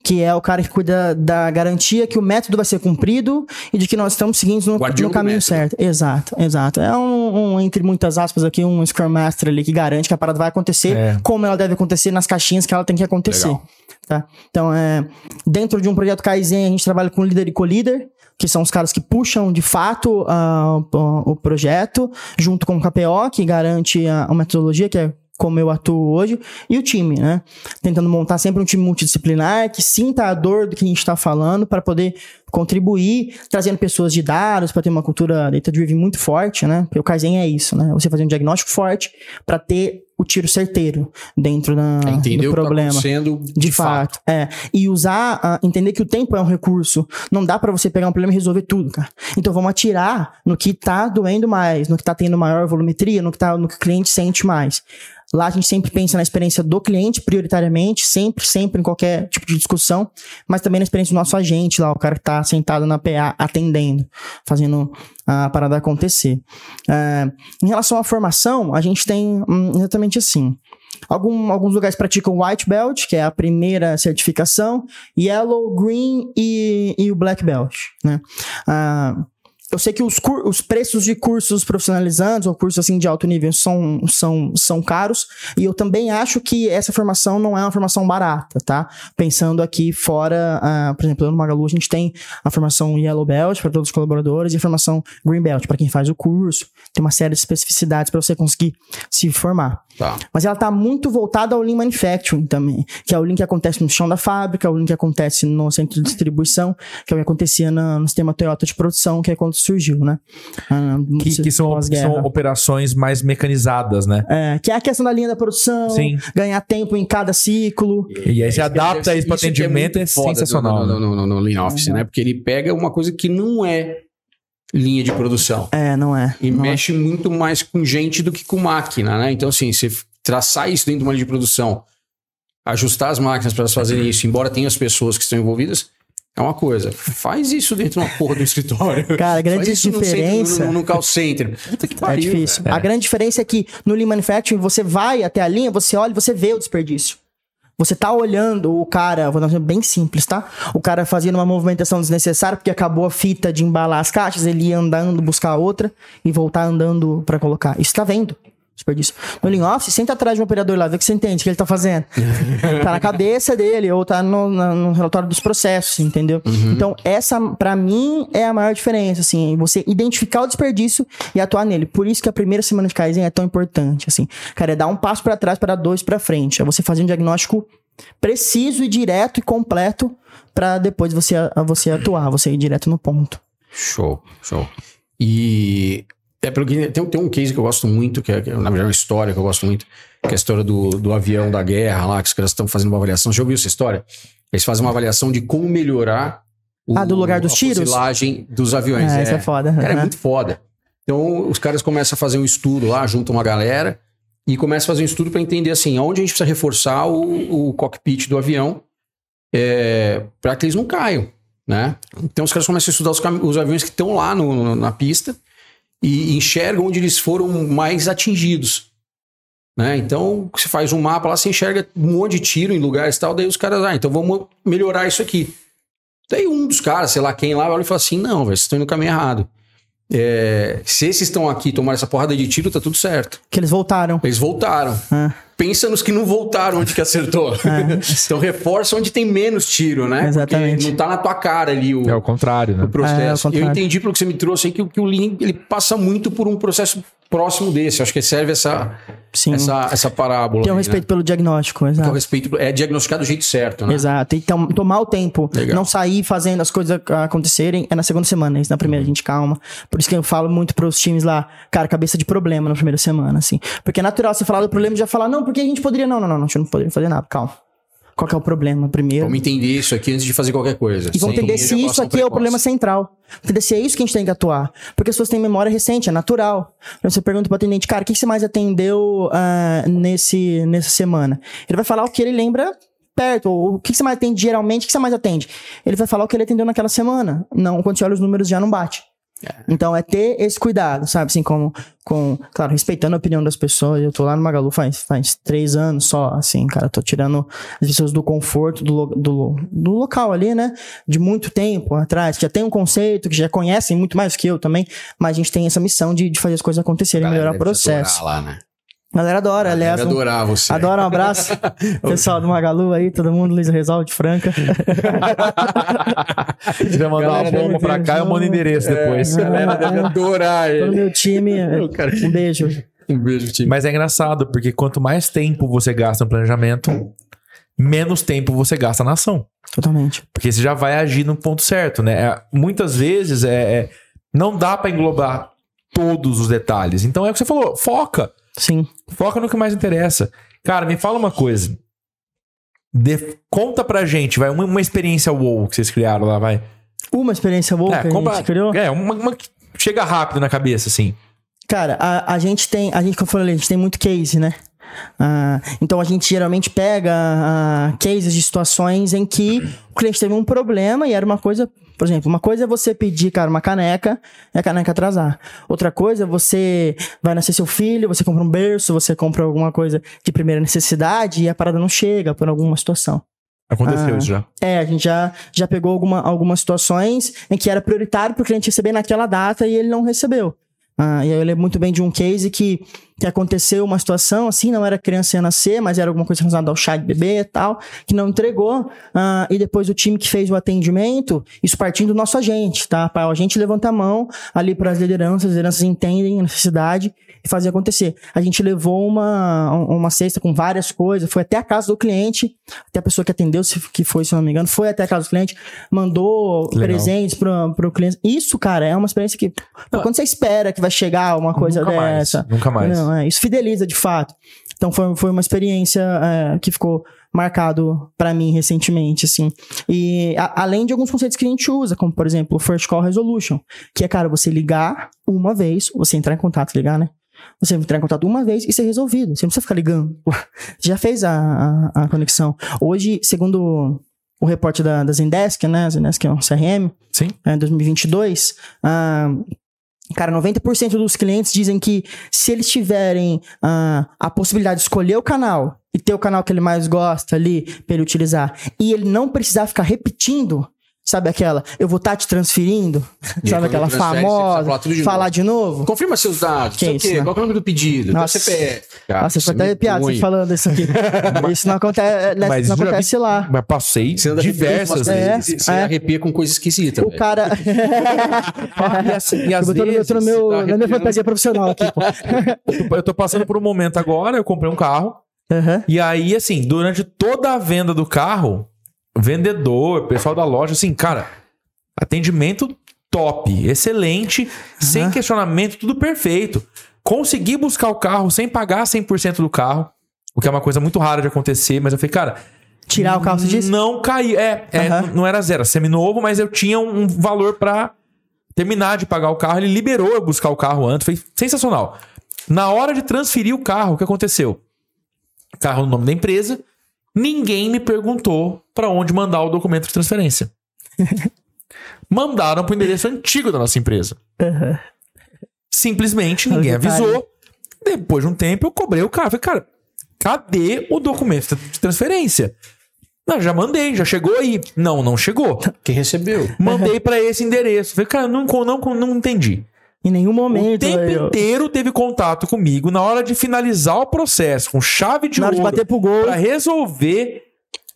Que é o cara que cuida da garantia que o método vai ser cumprido e de que nós estamos seguindo no, no caminho certo. Exato, exato. É um, um, entre muitas aspas aqui, um Scrum Master ali que garante que a parada vai acontecer É. como ela deve acontecer nas caixinhas que ela tem que acontecer. Legal. Tá? Então, é, dentro de um projeto Kaizen, a gente trabalha com líder e co-líder, que são os caras que puxam de fato o, o projeto, junto com o KPO, que garante a, a metodologia, que é como eu atuo hoje, e o time, né? Tentando montar sempre um time multidisciplinar que sinta a dor do que a gente está falando para poder contribuir, trazendo pessoas de dados para ter uma cultura data-driven muito forte, né? Porque o Kaizen é isso, né? Você fazer um diagnóstico forte para ter o tiro certeiro dentro da, É do que problema. está acontecendo de, De, fato. É. E usar, ah, entender que o tempo é um recurso. Não dá pra você pegar um problema e resolver tudo, cara. Então vamos atirar no que tá doendo mais, no que tá tendo maior volumetria, no que, tá, no que o cliente sente mais. Lá a gente sempre pensa na experiência do cliente, prioritariamente, sempre, sempre em qualquer tipo de discussão, mas também na experiência do nosso agente lá, o cara que tá sentado na PA atendendo, fazendo a parada acontecer. É, em relação à formação, a gente tem hum, exatamente assim. Algum- alguns lugares praticam White Belt, que é a primeira certificação, Yellow, Green e, e o Black Belt, né? Ah, eu sei que os, os preços de cursos profissionalizantes ou cursos assim de alto nível são, são, são caros e eu também acho que essa formação não é uma formação barata, tá? Pensando aqui fora, ah, por exemplo, no Magalu a gente tem a formação Yellow Belt para todos os colaboradores e a formação Green Belt para quem faz o curso. Tem uma série de especificidades para você conseguir se formar. Tá. Mas ela tá muito voltada ao Lean Manufacturing também, que é o Lean que acontece no chão da fábrica, é o Lean que acontece no centro de distribuição, que é o que acontecia na- no sistema Toyota de produção, que é quando surgiu, né? Ah, Que, que são, são operações mais mecanizadas, né? É, que é a questão da linha da produção, Sim. ganhar tempo em cada ciclo. E aí você adapta isso para atendimento, é, foda sensacional. No, né? no, no, no Lean Office, né? Porque ele pega uma coisa que não é linha de produção. É, não é. E não é. mexe muito mais com gente do que com máquina, né? Então, assim, você traçar isso dentro de uma linha de produção, ajustar as máquinas para elas fazerem isso, embora tenha as pessoas que estão envolvidas, é uma coisa. Faz isso dentro de uma porra do escritório. Cara, a grande Faz isso no diferença- No, no, call center. Puta que É pariu. difícil. velho. A grande diferença é que no Lean Manufacturing você vai até a linha, você olha e você vê o desperdício. Você tá olhando o cara, vou dar um exemplo bem simples, tá? O cara fazendo uma movimentação desnecessária porque acabou a fita de embalar as caixas, ele ia andando buscar outra e voltar andando pra colocar. Isso tá vendo. Desperdício. No Lean Office, senta atrás de um operador lá, vê o que você entende, o que ele tá fazendo. tá na cabeça dele, ou tá no, no relatório dos processos, entendeu? Então, essa, pra mim, é a maior diferença, assim, você identificar o desperdício e atuar nele. Por isso que a primeira semana de Kaizen é tão importante, assim. Cara, é dar um passo pra trás para dar dois pra frente. É você fazer um diagnóstico preciso e direto e completo pra depois você, você atuar, você ir direto no ponto. Show, show. E é pelo que tem, tem um case que eu gosto muito, que é, que é, na verdade uma história que eu gosto muito, que é a história do, do avião da guerra lá, que os caras estão fazendo uma avaliação. Você já ouviu essa história? Eles fazem uma avaliação de como melhorar o, Ah, do lugar dos a tiros? fuzilagem dos aviões. Ah, isso é foda. Cara, é né? muito foda. Então, os caras começam a fazer um estudo lá, juntam uma galera e começam a fazer um estudo para entender assim, onde a gente precisa reforçar o, o cockpit do avião para que eles não caiam, né? Então, os caras começam a estudar os, os aviões que estão lá no- na pista e enxergam onde eles foram mais atingidos. Né? Então, você faz um mapa lá, você enxerga um monte de tiro em lugares e tal, daí os caras, ah, então vamos melhorar isso aqui. Daí um dos caras, sei lá quem lá, olha e fala assim: não, velho, vocês estão indo no caminho errado. É, se esses estão aqui tomaram essa porrada de tiro, tá tudo certo. Que eles voltaram. Eles voltaram. Ah. Pensa nos que não voltaram onde que acertou. então reforça onde tem menos tiro, né? Exatamente. Porque não tá na tua cara ali o, É o contrário, né? o processo. É, ao eu contrário. entendi pelo que você me trouxe aí que, o- que o Lean ele passa muito por um processo próximo desse. Acho que serve essa, Sim. essa, essa parábola. Tem um aí, respeito Né? pelo diagnóstico, Tem um exato. respeito, é diagnosticar do jeito certo, né? Exato. Então, tomar o tempo, Legal. não sair fazendo as coisas acontecerem, é na segunda semana, isso na primeira, Uhum. a gente calma. Por isso que eu falo muito pros times lá, cara, cabeça de problema na primeira semana, assim. Porque é natural você falar do problema e já falar, não, porque a gente poderia, não, não, não, não, a gente não poderia fazer nada, calma. Qual que é o problema primeiro? Vamos entender isso aqui antes de fazer qualquer coisa. E vamos entender se isso aqui é o problema central. Entender se é isso que a gente tem que atuar. Porque as pessoas têm memória recente, é natural. Então você pergunta pro atendente, cara, o que você mais atendeu ah, nesse, nessa semana? Ele vai falar o que ele lembra perto, ou o que que você mais atende geralmente, o que você mais atende? Ele vai falar o que ele atendeu naquela semana. Não, quando você olha os números já não bate. Então é ter esse cuidado, sabe? Assim, como, com, claro, respeitando a opinião das pessoas. Eu tô lá no Magalu faz, faz três anos só, assim, cara. Tô tirando as pessoas do conforto do, do, do local ali, né? De muito tempo atrás, que já tem um conceito, que já conhecem muito mais que eu também, mas a gente tem essa missão de, de fazer as coisas acontecerem, melhorar o processo. Lá, né? A galera adora, aliás. Deve um- adorar você. Adoro um abraço. Pessoal do Magalu aí, todo mundo, Luiz Resolve de Franca. Se quiser mandar uma bomba pra cá, eu mando endereço depois. É. Galera deve adorar Todo ele. meu time, um beijo. Um beijo, time. Mas é engraçado, porque quanto mais tempo você gasta no planejamento, menos tempo você gasta na ação. Totalmente. Porque você já vai agir no ponto certo, né? É, muitas vezes é, é- não dá pra englobar todos os detalhes. Então é o que você falou, foca. Sim. Foca no que mais interessa. Cara, me fala uma coisa. De- conta pra gente, vai, uma, uma experiência WoW que vocês criaram lá, vai. Uma experiência boa que a compra- gente criou. é uma, uma que chega rápido na cabeça, assim. Cara, a, a gente tem, a gente, como eu falei, a gente tem muito case, né? Ah, então a gente geralmente pega ah, cases de situações em que o cliente teve um problema e era uma coisa, por exemplo, uma coisa é você pedir, cara, uma caneca e a caneca atrasar. Outra coisa é você vai nascer seu filho, você compra um berço, você compra alguma coisa de primeira necessidade e a parada não chega por alguma situação. Aconteceu Ah. isso já. É, a gente já, já pegou alguma, algumas situações em que era prioritário para o cliente receber naquela data e ele não recebeu. Ah, e aí eu lembro muito bem de um case que, que aconteceu uma situação assim, não era criança ia nascer, mas era alguma coisa relacionada ao chá de bebê e tal, que não entregou. ah, e depois o time que fez o atendimento, isso partindo do nosso agente, tá? Para o agente levanta a mão ali para as lideranças, as lideranças entendem a necessidade e fazer acontecer. A gente levou uma, uma cesta com várias coisas, foi até a casa do cliente, até a pessoa que atendeu, se, que foi, se não me engano, foi até a casa do cliente, mandou Legal. presentes pro, pro cliente. Isso, cara, é uma experiência que. pô, quando você espera que vai chegar uma coisa nunca dessa. mais. Nunca mais. Não, é, isso fideliza de fato. Então foi, foi uma experiência é, que ficou marcado pra mim recentemente, assim. E a- além de alguns conceitos que a gente usa, como por exemplo o First Call Resolution, que é, cara, você ligar uma vez, você entrar em contato, ligar, né? Você entrar em contato uma vez e ser resolvido. Você não precisa ficar ligando. Você já fez a, a, a conexão. Hoje, segundo o reporte da, da Zendesk, né? A Zendesk é um CRM, Sim. é, 2022, ah, cara, 90% dos clientes dizem que se eles tiverem ah, a possibilidade de escolher o canal e ter o canal que ele mais gosta ali para ele utilizar e ele não precisar ficar repetindo, Sabe aquela? Eu vou estar te transferindo? E Sabe aquela famosa? falar de falar novo. de novo? Confirma seus dados. Que sei o isso, quê, né? Qual é o número do pedido? Nossa. CPF. Cara, Nossa, isso foi é até muito piada você falando isso aqui. isso não acontece, né, Mas não eu já acontece lá. Mas passei Você anda diversas umas vezes. Você É. arrepia com coisa esquisita. O velho. cara. E, assim, e às eu tô, no- eu tô no vezes, meu, tá na minha fantasia profissional aqui, pô. eu tô- passando por um momento agora, eu comprei um carro. Aham. E aí, assim, durante toda a venda do carro, vendedor, pessoal da loja, assim, cara, atendimento top, excelente, sem questionamento, tudo perfeito. Consegui buscar o carro sem pagar 100% do carro, o que é uma coisa muito rara de acontecer, mas eu falei, cara, Tirar o carro, você disse? não caí. É, é, n- não era zero, era seminovo, mas eu tinha um um valor pra terminar de pagar o carro. Ele liberou eu buscar o carro antes, foi sensacional. Na hora de transferir o carro, o que aconteceu? Carro no nome da empresa, ninguém me perguntou pra onde mandar o documento de transferência. Mandaram pro endereço antigo da nossa empresa. Aham. Simplesmente ninguém o avisou. Depois de um tempo, eu cobrei o cara. Falei, cara, cadê o documento de transferência? Não, já mandei, já chegou aí. Não, não chegou. Quem recebeu? Mandei pra esse endereço. Falei, cara, não, não, não entendi. Em nenhum O momento. tempo velho. inteiro teve contato comigo na hora de finalizar o processo, com chave de Na hora de ouro, bater pro gol. pra resolver.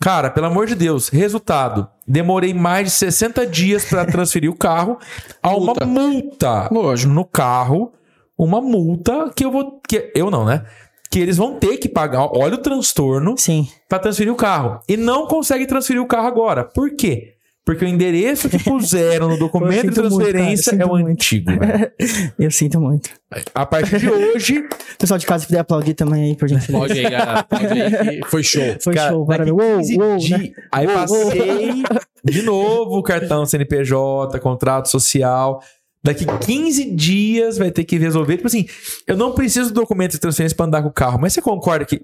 Cara, pelo amor de Deus, resultado. Demorei mais de 60 dias pra transferir o carro a uma Multa. multa Lógico. no carro. Uma multa que eu vou. Que, eu não, né? Que eles vão ter que pagar. Olha o transtorno Sim. pra transferir o carro. E não consegue transferir o carro agora. Por quê? Porque o endereço que puseram no documento de muito, transferência eu é o muito. antigo. velho. Eu sinto muito. A partir de hoje, Pessoal de casa, se puder aplaudir também aí, por gentileza. Pode aí, galera. Aí. Foi show. Foi Cara, show, daqui maravilhoso. Uou, 15 uou, né? Aí Uou, passei de novo o cartão CNPJ, contrato social. Daqui 15 dias vai ter que resolver. Tipo assim, eu não preciso do documento de transferência pra andar com o carro, mas você concorda que.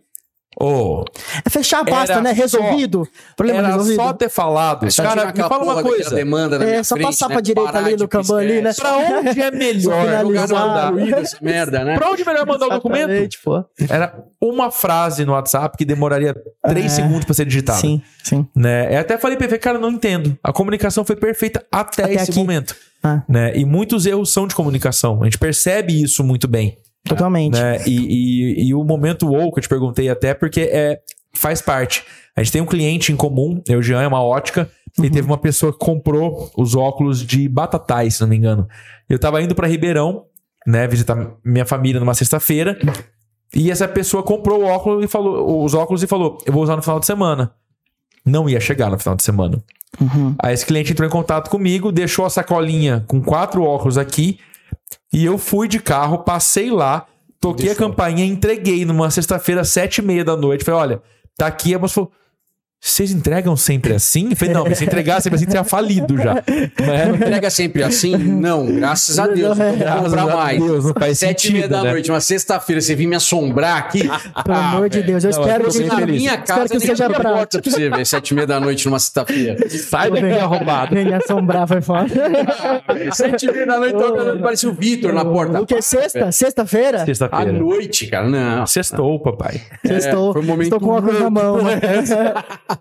Ô, É fechar a pasta, né? Resolvido. Problema era resolvido. só ter falado. Só Cara, tirar me fala uma coisa. Demanda na É, minha só frente, passar né? pra direita Parar ali no Kanban ali, né? Pra onde é melhor mandar? merda, né? Pra onde é melhor mandar o documento? Pô. Era uma frase no WhatsApp que demoraria 3 É. segundos pra ser digitada. Sim, sim. Né? Eu até falei pra ele, cara, não entendo. A comunicação foi perfeita até, Até esse aqui. momento. Ah. Né? E muitos erros são de comunicação. A gente percebe isso muito bem. Totalmente. Né? E, e- e o momento WoW que eu te perguntei até, porque é, faz parte. A gente tem um cliente em comum, eu, Jean, é uma ótica, Uhum. e teve uma pessoa que comprou os óculos de Batatais, se não me engano. Eu tava indo pra Ribeirão, né, visitar minha família numa sexta-feira, e essa pessoa comprou o óculos e falou, os óculos e falou: Eu vou usar no final de semana. Não ia chegar no final de semana. Uhum. Aí esse cliente entrou em contato comigo, deixou a sacolinha com quatro óculos aqui, e eu fui de carro, passei lá, toquei a campainha, entreguei numa sexta-feira, sete e meia da noite. Falei, olha, tá aqui. A moça falou, vocês entregam sempre assim? Eu falei, não, mas se entregar sempre assim, tinha falido já. Mas, Entrega sempre assim? Não, graças a Deus. Não vou Graças comprar a mais. Deus, não faz Sete e meia da né? noite, uma sexta-feira, você vir me assombrar aqui. Pelo amor de Deus, eu Não, espero que Na feliz. minha Espero casa, que nem seja abri a prático. porta pra você ver, sete e meia da noite numa sexta-feira. sai daqui arrombado. Vem me assombrar, foi foda. Sete e meia da noite, tocando, parecia o Vitor na porta. O que? Sexta? Sexta-feira? À Sexta-feira. noite, cara, não. Sextou, papai. Sextou. foi um momento Estou com o óculos na mão.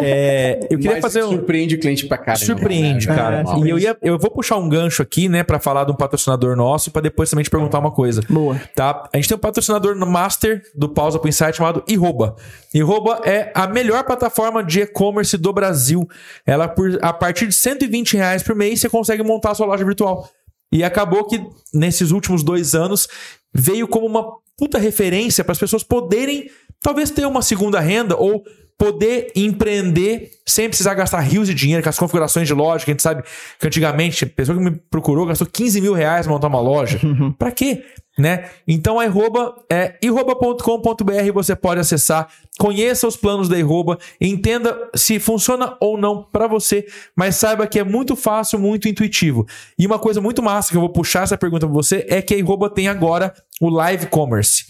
É, eu queria Mas fazer um... Surpreende o cliente pra caramba. Surpreende, né? cara. É, e eu, ia, eu vou puxar um gancho aqui, né, pra falar de um patrocinador nosso, pra depois também te perguntar uma coisa. Boa. Tá? A gente tem um patrocinador no Master do Pausa pro Insight chamado Iroba. Iroba é a melhor plataforma de e-commerce do Brasil. Ela, por, a partir de 120 reais por mês, você consegue montar a sua loja virtual. E acabou que, nesses últimos dois anos, veio como uma puta referência para as pessoas poderem, talvez, ter uma segunda renda ou poder empreender sem precisar gastar rios de dinheiro com as configurações de loja, que a gente sabe que antigamente a pessoa que me procurou gastou 15 mil reais pra montar uma loja. Pra quê? Né? Então a Iroba é iroba.com.br você pode acessar, conheça os planos da Iroba, entenda se funciona ou não pra você, mas saiba que é muito fácil, muito intuitivo. E uma coisa muito massa que eu vou puxar essa pergunta pra você é que a Iroba tem agora o Live Commerce.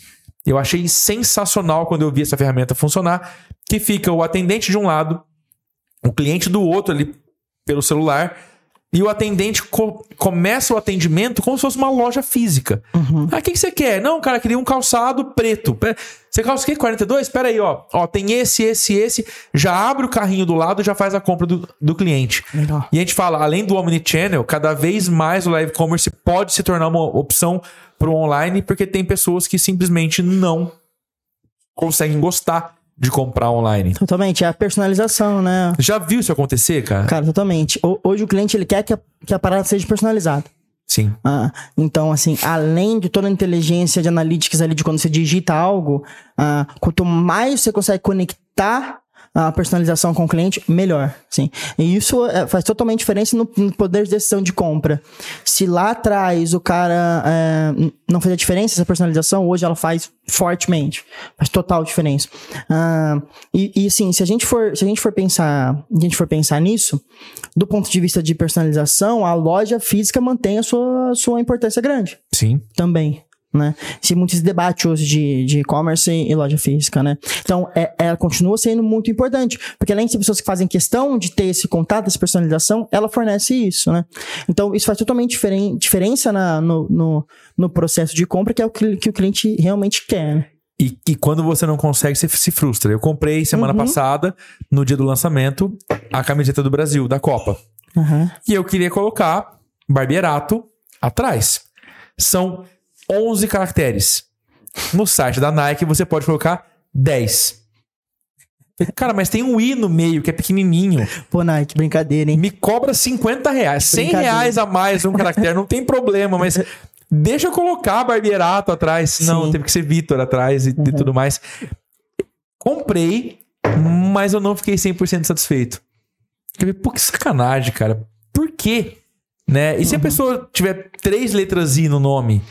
Eu achei sensacional quando eu vi essa ferramenta funcionar, que fica o atendente de um lado, o cliente do outro ali pelo celular, e o atendente co- começa o atendimento como se fosse uma loja física. Uhum. Ah, o que, que você quer? Não, cara, queria um calçado preto. Você calça o quê? 42? Espera aí, ó. Ó, tem esse, esse, esse. Já abre o carrinho do lado e já faz a compra do, do cliente. Legal. E a gente fala, além do Omnichannel, cada vez mais o live commerce pode se tornar uma opção para o online, porque tem pessoas que simplesmente não conseguem gostar de comprar online. Totalmente, é a personalização, né? Já viu isso acontecer, cara? Cara, totalmente. Ho- Hoje o cliente ele quer que a, que a parada seja personalizada. Sim. Ah, então, assim, além de toda a inteligência de analytics ali de quando você digita algo, ah, quanto mais você consegue conectar a personalização com o cliente, melhor. Sim. E isso eh, faz totalmente diferença no, no poder de decisão de compra. Se lá atrás o cara n- não fazia diferença essa personalização, hoje ela faz fortemente. Faz total diferença. Ah, e, e assim, se a gente for, se a gente for pensar, a gente for pensar nisso, do ponto de vista de personalização, a loja física mantém a sua, sua importância grande Sim. também. Né? Se muito esse debate hoje de de e-commerce e loja física, né? Então, é, ela continua sendo muito importante, porque além de ser pessoas que fazem questão de ter esse contato, essa personalização, ela fornece isso, né? Então, isso faz totalmente diferen diferença na, no, no, no processo de compra, que é o que, que o cliente realmente quer, né? E, e quando você não consegue, você se frustra. Eu comprei semana Uhum. passada, no dia do lançamento, a camiseta do Brasil, da Copa. Aham. E eu queria colocar Barbierato atrás. São 11 caracteres. No site da Nike você pode colocar 10. Falei, Cara, mas tem um i no meio que é pequenininho. Pô, Nike, brincadeira, hein? Me cobra 50 reais. 100 Brincadeira. reais a mais um caractere, não tem problema, mas deixa eu colocar Barbierato atrás. Não, Sim. teve que ser Vitor atrás e, e tudo mais. Comprei, mas eu não fiquei 100% satisfeito. Pô, que sacanagem, cara. Por quê? Né? E se a pessoa tiver três letras I no nome,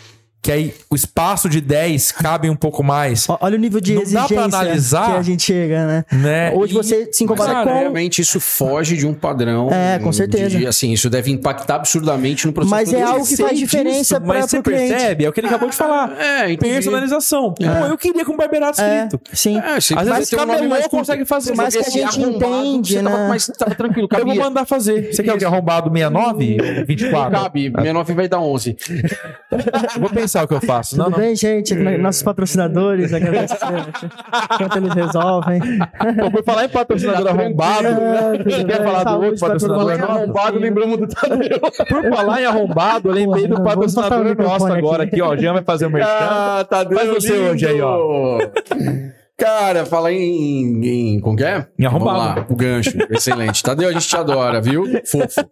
que aí o espaço de 10 cabe um pouco mais, Olha o nível de Não dá pra exigência analisar? que a gente chega, né? né? Hoje E- você se Mas incomoda cara, com... realmente isso foge de um padrão. É, com certeza. de- assim, isso deve impactar absurdamente no processo. Mas é algo que faz diferença pra- mas você pro cliente. percebe, é o que ele acabou de falar. É, entendi. Personalização. Pô, eu queria com Barbeirato É, escrito. sim. É, Às vezes um nome camelô mais consegue fazer. Mais que a gente entende, você tava, né? Mas tava tranquilo, Eu vou cabia. mandar fazer. Você quer o que? Arrombado 69? 24? Cabe, 69 vai dar 11. Vou pensar o que eu faço. Não, Tudo não. bem, gente? Nossos patrocinadores, agradecer quanto eles resolvem. Pô, por falar em patrocinador arrombado, É, quer falar do outro patrocinador arrombado? lembramos do Tadeu. por falar em arrombado, eu lembrei do patrocinador nosso agora aqui. ó. O Jean vai fazer o merchan. Ah, Tadeu Faz você hoje aí, ó. Cara, fala em, em. Como que é? Em arrombado. Vamos lá, o gancho. Excelente. Tadeu, a gente te adora, viu? Fofo.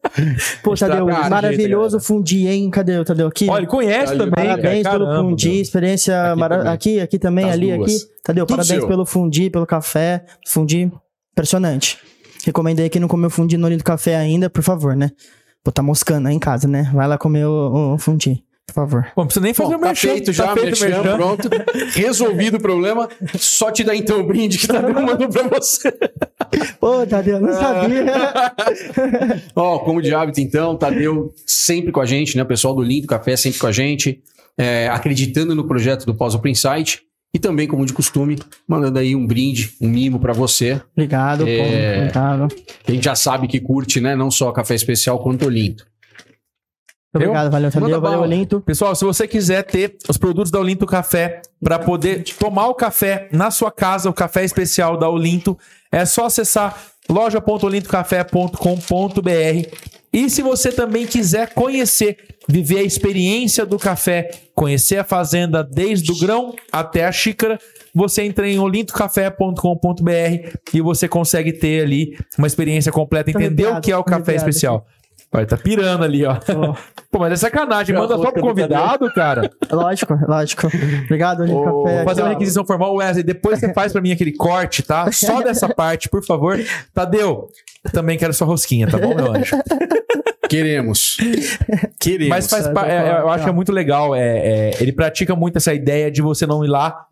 Pô, Tadeu, Cara, maravilhoso fundi, hein? Cadê o Tadeu aqui? Olha, ele conhece Tadeu, também, Parabéns cara. pelo Caramba, fundi, experiência Aqui mara- também. aqui, aqui também, ali, duas. aqui. Tadeu, Tudo parabéns seu. pelo fundi, pelo café. Fundi, impressionante. Recomendei quem não comeu fundi no olho do café ainda, por favor, né? Pô, tá moscando aí em casa, né? Vai lá comer o, o fundi, por favor. Bom, não precisa nem fazer Bom, o tá merchan. feito já, tá feito merchan, merchan. pronto. Resolvido o problema. Só te dar então o brinde que Tadeu mandou pra você. Pô, Tadeu, não sabia. Ó, como de hábito, então, Tadeu sempre com a gente, né? O pessoal do Lindo Café sempre com a gente, é, acreditando no projeto do Pós Open Insight e também, como de costume, mandando aí um brinde, um mimo pra você. Obrigado, É. pô, obrigado. A gente já sabe que curte, né? Não só café especial, quanto o Lindo. Obrigado, valeu, Manda valeu. Olinto. Pessoal, se você quiser ter os produtos da Olinto Café para poder tomar o café na sua casa, o café especial da Olinto, é só acessar loja.olintocafé.com.br. E se você também quiser conhecer, viver a experiência do café, conhecer a fazenda desde o grão até a xícara, você entra em olintocafé.com.br e você consegue ter ali uma experiência completa, entender o que é o café especial. Olha, tá pirando ali, ó. Pô, mas é sacanagem. Manda só pro convidado, cara. Lógico, lógico. Obrigado, Ô, Café. Vou fazer uma requisição formal. Wesley, depois você faz pra mim aquele corte, tá? Só dessa parte, por favor. Tadeu, também quero sua rosquinha, tá bom, meu anjo? Queremos. Queremos. Mas faz pa- é, eu acho que é muito legal. É, é, ele pratica muito essa ideia de você não ir lá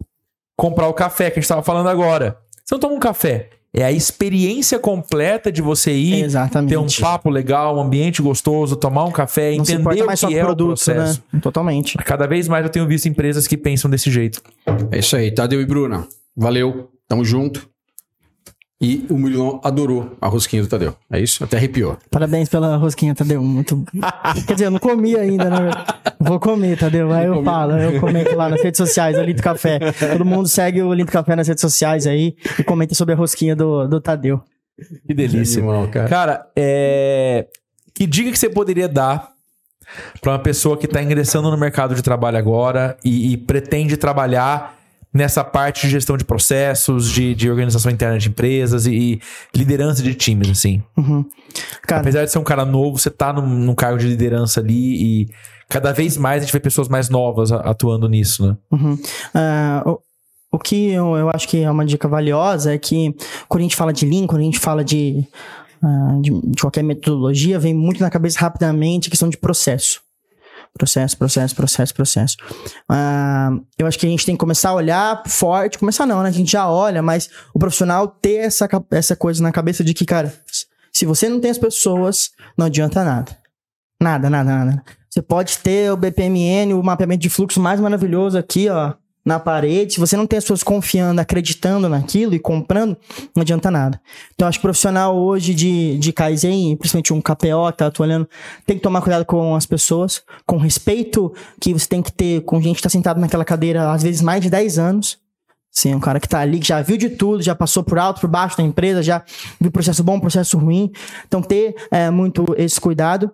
comprar o café que a gente tava falando agora. Você não toma um café. É a experiência completa de você ir, Exatamente. ter um papo legal, um ambiente gostoso, tomar um café, Não se entender o só que é o produto, processo. né? Totalmente. Cada vez mais eu tenho visto empresas que pensam desse jeito. É isso aí, Tadeu e Bruna. Valeu. Tamo junto. E o Murilão adorou a rosquinha do Tadeu. É isso? Até arrepiou. Parabéns pela rosquinha, Tadeu. Muito. Quer dizer, eu não comi ainda, né? Vou comer, Tadeu. Aí eu falo, eu comento lá nas redes sociais, o Lindo Café. Todo mundo segue o Lindo Café nas redes sociais aí e comenta sobre a rosquinha do, do Tadeu. Que delícia. Animal, cara. Cara, é... que dica que você poderia dar para uma pessoa que está ingressando no mercado de trabalho agora e, e pretende trabalhar nessa parte de gestão de processos, de, de organização interna de empresas e, e liderança de times, assim? Uhum. Cara, Apesar de ser um cara novo, você tá num, num cargo de liderança ali e cada vez mais a gente vê pessoas mais novas atuando nisso, né? Uhum. Ah, o, o que eu, eu acho que é uma dica valiosa é que quando a gente fala de Lean, quando a gente fala de, ah, de, de qualquer metodologia, vem muito na cabeça rapidamente a questão de processo. Processo, processo, processo, processo. Ah, eu acho que a gente tem que começar a olhar forte, começar não, né? A gente já olha, mas o profissional ter essa, essa coisa na cabeça de que, cara, se você não tem as pessoas, não adianta nada. Nada, nada, nada. Você pode ter o BPMN, o mapeamento de fluxo mais maravilhoso aqui, ó, na parede. Se você não tem as pessoas confiando, acreditando naquilo e comprando, não adianta nada. Então, acho que o profissional hoje de, de Kaizen, principalmente um KPO que tá atuando, tem que tomar cuidado com as pessoas, com respeito que você tem que ter com gente que tá sentado naquela cadeira, às vezes mais de 10 anos. Sim, um cara que tá ali, que já viu de tudo, já passou por alto, por baixo da empresa, já viu processo bom, processo ruim. Então, ter é, muito esse cuidado.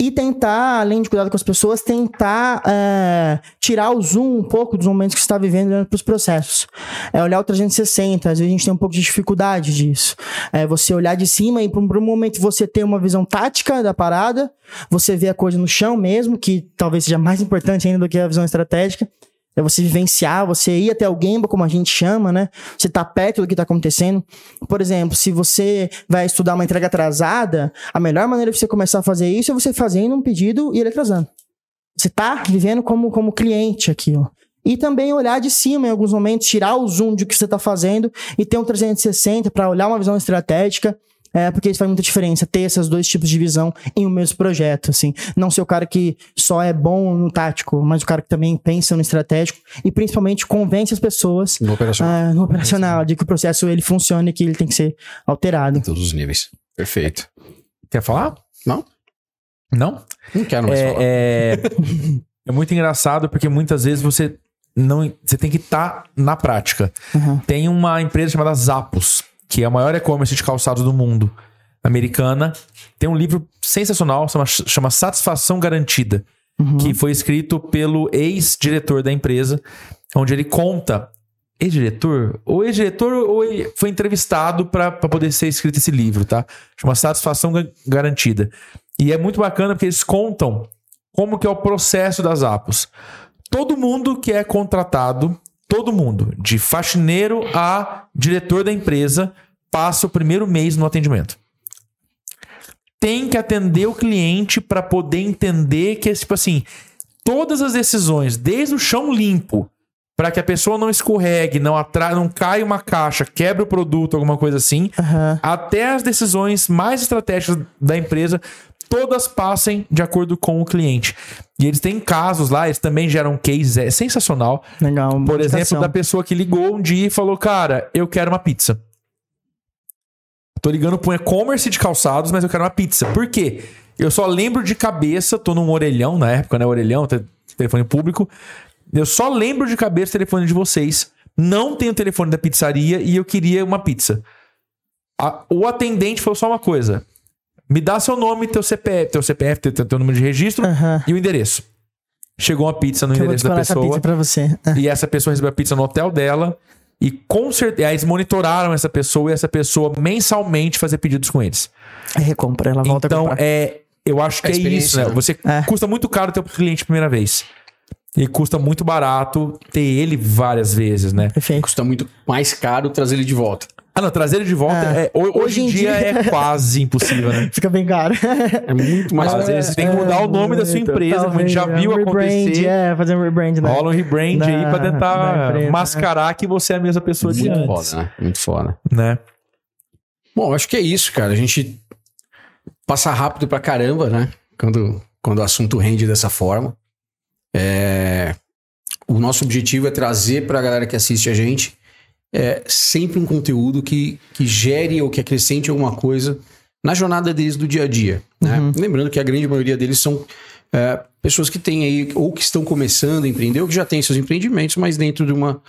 E tentar, além de cuidar com as pessoas, tentar é, tirar o zoom um pouco dos momentos que você está vivendo dentro dos processos. É olhar o 360, às vezes a gente tem um pouco de dificuldade disso. É você olhar de cima e por um, momento você ter uma visão tática da parada, você vê a coisa no chão mesmo, que talvez seja mais importante ainda do que a visão estratégica. É você vivenciar, você ir até o Gemba, como a gente chama, né? Você tá perto do que tá acontecendo. Por exemplo, se você vai estudar uma entrega atrasada, a melhor maneira de você começar a fazer isso é você fazendo um pedido e ele atrasando. Você tá vivendo como, como cliente aquilo. E também olhar de cima em alguns momentos, tirar o zoom de que você tá fazendo e ter um 360 para olhar uma visão estratégica. É, porque isso faz muita diferença, ter esses dois tipos de visão em um mesmo projeto, assim. Não ser o cara que só é bom no tático, mas o cara que também pensa no estratégico e principalmente convence as pessoas No operacional. ah, no operacional, de que o processo ele funciona e que ele tem que ser alterado. Em todos os níveis. Perfeito. Quer falar? Não? Não? Não quero mais falar. É, é, é muito engraçado porque muitas vezes você não você tem que estar na prática. Uhum. Tem uma empresa chamada Zappos, que é a maior e-commerce de calçados do mundo, americana. Tem um livro sensacional, chama, chama Satisfação Garantida, que foi escrito pelo ex-diretor da empresa, onde ele conta. Ex-diretor? Ou ex-diretor ou ele foi entrevistado para poder ser escrito esse livro, tá? Chama Satisfação Ga- Garantida. E é muito bacana porque eles contam como que é o processo das Apos. Todo mundo que é contratado, todo mundo, de faxineiro a diretor da empresa, passa o primeiro mês no atendimento. Tem que atender o cliente para poder entender que é tipo assim, todas as decisões, desde o chão limpo, para que a pessoa não escorregue, não atra não caia uma caixa, quebre o produto, alguma coisa assim, Aham. até as decisões mais estratégicas da empresa, todas passem de acordo com o cliente. E eles têm casos lá, eles também geram cases, é sensacional. Legal. Por exemplo, da pessoa que ligou um dia e falou: Cara, eu quero uma pizza. Tô ligando um e-commerce de calçados, mas eu quero uma pizza. Por quê? Eu só lembro de cabeça, tô num orelhão, na época, né? Orelhão, te- telefone público. Eu só lembro de cabeça o telefone de vocês. Não tenho o telefone da pizzaria e eu queria uma pizza. A- o atendente falou só uma coisa: me dá seu nome, teu CPF, teu CPF, teu, teu, teu número de registro Aham. e o endereço. Chegou uma pizza no Que endereço da disparar essa pessoa. pizza pra você. Ah, E essa pessoa recebeu a pizza no hotel dela. E com certeza. Aí eles monitoraram essa pessoa e essa pessoa mensalmente fazia pedidos com eles. É recompra, ela volta a então, comprar. é. Eu acho que É é, isso, né? né? Você É. custa muito caro ter o cliente a primeira vez. E custa muito barato ter ele várias vezes, né? Perfeito. Custa muito mais caro trazer ele de volta. Ah, não, trazer ele de volta É. é- ho- hoje, em dia, é quase impossível, né? Fica bem caro. É muito mais Às vezes você tem que mudar o nome da sua Então, empresa, como a gente já talvez, viu é um rebrand, acontecer. É, fazer um rebrand, né? Rola um rebrand aí pra tentar empresa, mascarar que você é a mesma pessoa de Muito antes, foda, né? Muito foda. né? Bom, acho que é isso, cara. A gente passa rápido pra caramba, né? Quando, quando o assunto rende dessa forma. É, O nosso objetivo é trazer pra galera que assiste a gente é, sempre um conteúdo que, que gere ou que acrescente alguma coisa na jornada deles do dia a dia. Né? Uhum. Lembrando que a grande maioria deles são é, pessoas que têm aí, ou que estão começando a empreender, ou que já têm seus empreendimentos, mas dentro de uma.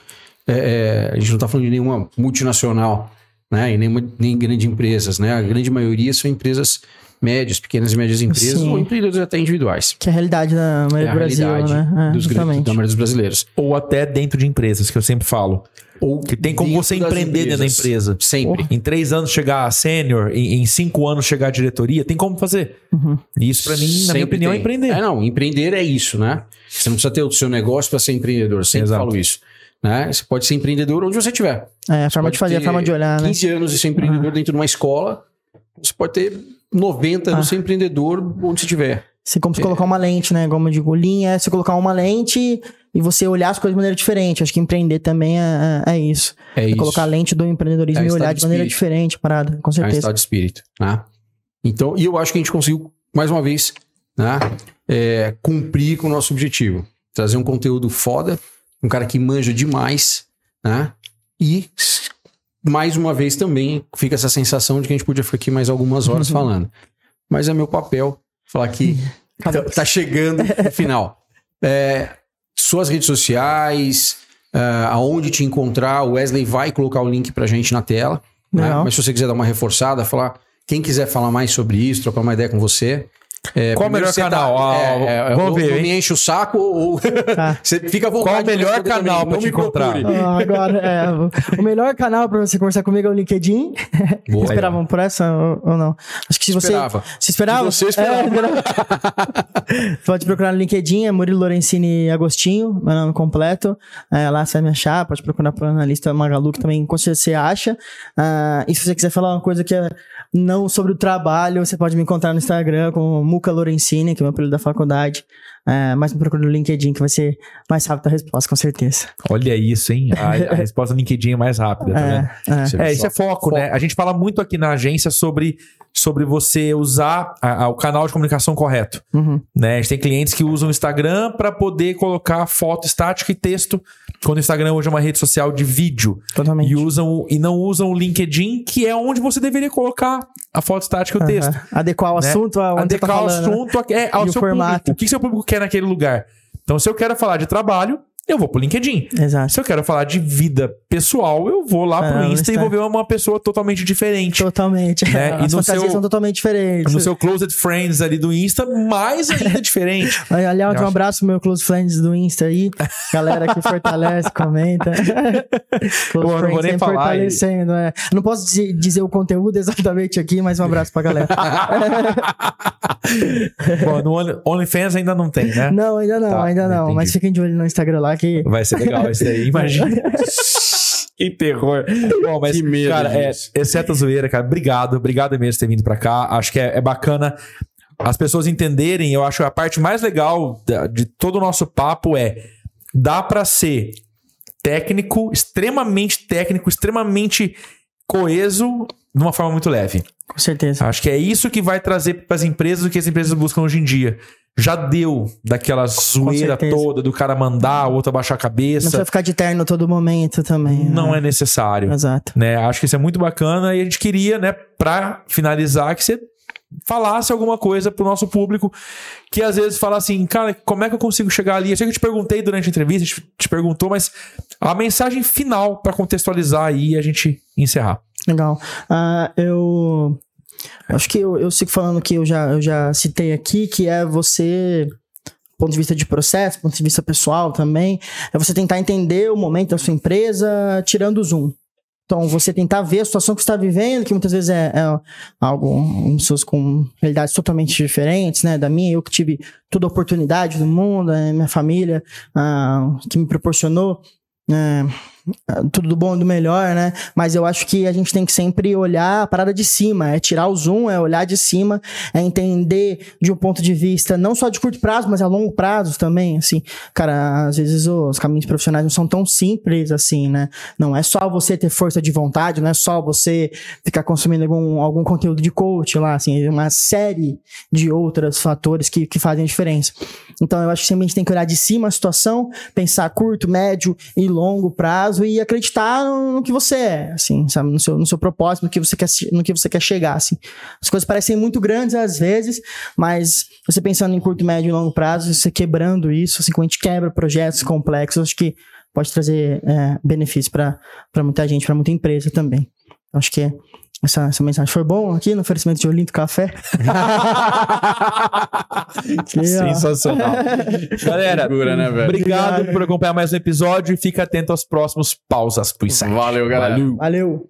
é, é, a gente não está falando de nenhuma multinacional, né? E nem, nem grandes empresas, né? A grande maioria são empresas médias, pequenas e médias empresas, Sim. ou empreendedores até individuais. Que é a realidade da maioria É do Brasil, né? É, dos, grandes- exatamente. da maioria dos brasileiros. Ou até dentro de empresas, que eu sempre falo. Ou Que tem como você empreender dentro da empresa. Sempre. Em três anos chegar a sênior, em, em cinco anos chegar a diretoria, tem como fazer. Uhum. Isso, pra mim, na minha Sempre opinião, é tem. empreender. É, não, empreender é isso, né? Você não precisa ter o seu negócio para ser empreendedor. Eu sempre Exato. falo isso. Né? Você pode ser empreendedor onde você estiver. É, a forma de fazer, a forma de olhar, né? 15 anos de ser empreendedor dentro de uma escola. Você pode ter 90 anos Ah. de ser empreendedor onde você estiver. Assim como você colocar uma lente, né? Como eu digo, linha é você colocar uma lente e você olhar as coisas de maneira diferente. Acho que empreender também é, é- é isso. É É isso. colocar a lente do empreendedorismo É e olhar de de maneira diferente, parada, com É um certeza. estado de espírito. Né? Então, e eu acho que a gente conseguiu, mais uma vez, né, é, cumprir com o nosso objetivo. Trazer um conteúdo foda, um cara que manja demais, né? E mais uma vez também fica essa sensação de que a gente podia ficar aqui mais algumas horas Uhum. falando. Mas é meu papel falar que tá, tá chegando no final. É, suas redes sociais, ah, aonde te encontrar, o Wesley vai colocar o link pra gente na tela. né? Mas se você quiser dar uma reforçada, falar. Quem quiser falar mais sobre isso, trocar uma ideia com você. É, Qual o melhor você canal? Ah, é, é, vamos ver, não hein? me enche o saco ou Tá. você fica à vontade. Qual o de melhor canal não te encontrar? Ah, agora, é, o melhor canal pra você conversar comigo é o LinkedIn. Boa. Esperavam por essa ou, ou não? Acho que se você. Esperava. Se esperava? Se você esperava. É, esperava. pode procurar no LinkedIn, é Murilo Lorenzini Agostinho, meu nome completo. É, lá você vai me achar, pode procurar por analista Magalu, que também com certeza você acha. Ah, e se você quiser falar uma coisa que é não sobre o trabalho, você pode me encontrar no Instagram com Muca Lorenzini, que é o meu apelido da faculdade. É, mas me procura no LinkedIn, que vai ser mais rápido a resposta, com certeza. Olha isso, hein? A, a resposta do LinkedIn é mais rápida, tá vendo? É, é. Você É, vê isso só. é foco, né? A gente fala muito aqui na agência sobre, sobre você usar a- a- o canal de comunicação correto. Uhum. Né? A gente tem clientes que usam o Instagram para poder colocar foto estática e texto, quando o Instagram hoje é uma rede social de vídeo. Totalmente. E, usam, o- e não usam o LinkedIn, que é onde você deveria colocar a foto estática e o texto. Aham. Adequar o né? assunto você tá Adequar o falando, né? assunto a- é, ao E o seu formato. público. O que seu público quer naquele lugar? Então, se eu quero falar de trabalho, eu vou pro LinkedIn. Exato. Se eu quero falar de vida pessoal, eu vou lá pro Ah, Insta e vou ver uma pessoa totalmente diferente. Totalmente. Né? E As no seu- são totalmente diferentes. No seu Closed Friends ali do Insta, mais ainda diferente. Aliás, um acho- abraço pro meu Close Friends do Insta aí. Galera que fortalece, comenta. Close Eu não vou Friends nem falar, fortalecendo. É. Não posso dizer, o conteúdo exatamente aqui, mas um abraço pra galera. Bom, no Only- OnlyFans ainda não tem, né? não, ainda não, Tá, ainda não. entendi. Mas fiquem de olho no Instagram lá que. Vai ser legal esse aí, imagina. que terror. Bom, mas, Que medo cara, é, exceto a zoeira, cara, obrigado, obrigado mesmo por ter vindo pra cá. Acho que é, é bacana as pessoas entenderem. Eu acho que a parte mais legal da- de todo o nosso papo é dá pra ser técnico, extremamente técnico, extremamente coeso, de uma forma muito leve. Com certeza. Acho que é isso que vai trazer para as empresas o que as empresas buscam hoje em dia. Já deu daquela zoeira toda do cara mandar, o outro abaixar a Não precisa cabeça. ficar de terno todo momento também. Não né? é necessário. Exato. Né? Acho que isso é muito bacana e a gente queria, né, para finalizar, que você falasse alguma coisa pro nosso público que às vezes fala assim, cara, como é que eu consigo chegar ali? Eu sei que eu te perguntei durante a entrevista, a gente te perguntou, mas a mensagem final para contextualizar aí e a gente encerrar. Legal. Ah, eu acho que eu, eu sigo falando que eu já, eu já citei aqui, que é você, ponto de vista de processo, ponto de vista pessoal também, é você tentar entender o momento da sua empresa tirando o zoom. Então, você tentar ver a situação que você está vivendo, que muitas vezes é, é algo, pessoas com realidades totalmente diferentes, né? Da minha, eu que tive toda a oportunidade do mundo, é, minha família, ah, que me proporcionou é, tudo do bom e do melhor, né? Mas eu acho que a gente tem que sempre olhar a parada de cima, é tirar o zoom, é olhar de cima, é entender de um ponto de vista não só de curto prazo, mas a longo prazo também, assim. Cara, às vezes os caminhos profissionais não são tão simples assim, né? Não é só você ter força de vontade, não é só você ficar consumindo algum, algum conteúdo de coach lá, assim, é uma série de outros fatores que, que fazem a diferença. Então eu acho que sempre a gente tem que olhar de cima a situação, pensar curto, médio e longo prazo prazo e acreditar no, que você é, assim, sabe? No seu, no seu propósito, no que, você quer, no que você quer chegar, assim. As coisas parecem muito grandes às vezes, mas você pensando em curto, médio e longo prazo, você quebrando isso, assim, quando a gente quebra projetos complexos, acho que pode trazer é, benefício para muita gente, para muita empresa também. Acho que essa, essa mensagem foi bom aqui no oferecimento de Olinto Café. Que. Sensacional. Galera, Figura, né, velho? obrigado por acompanhar mais um episódio e fica atento aos próximos pausas pro. Valeu, galera. Valeu. Valeu.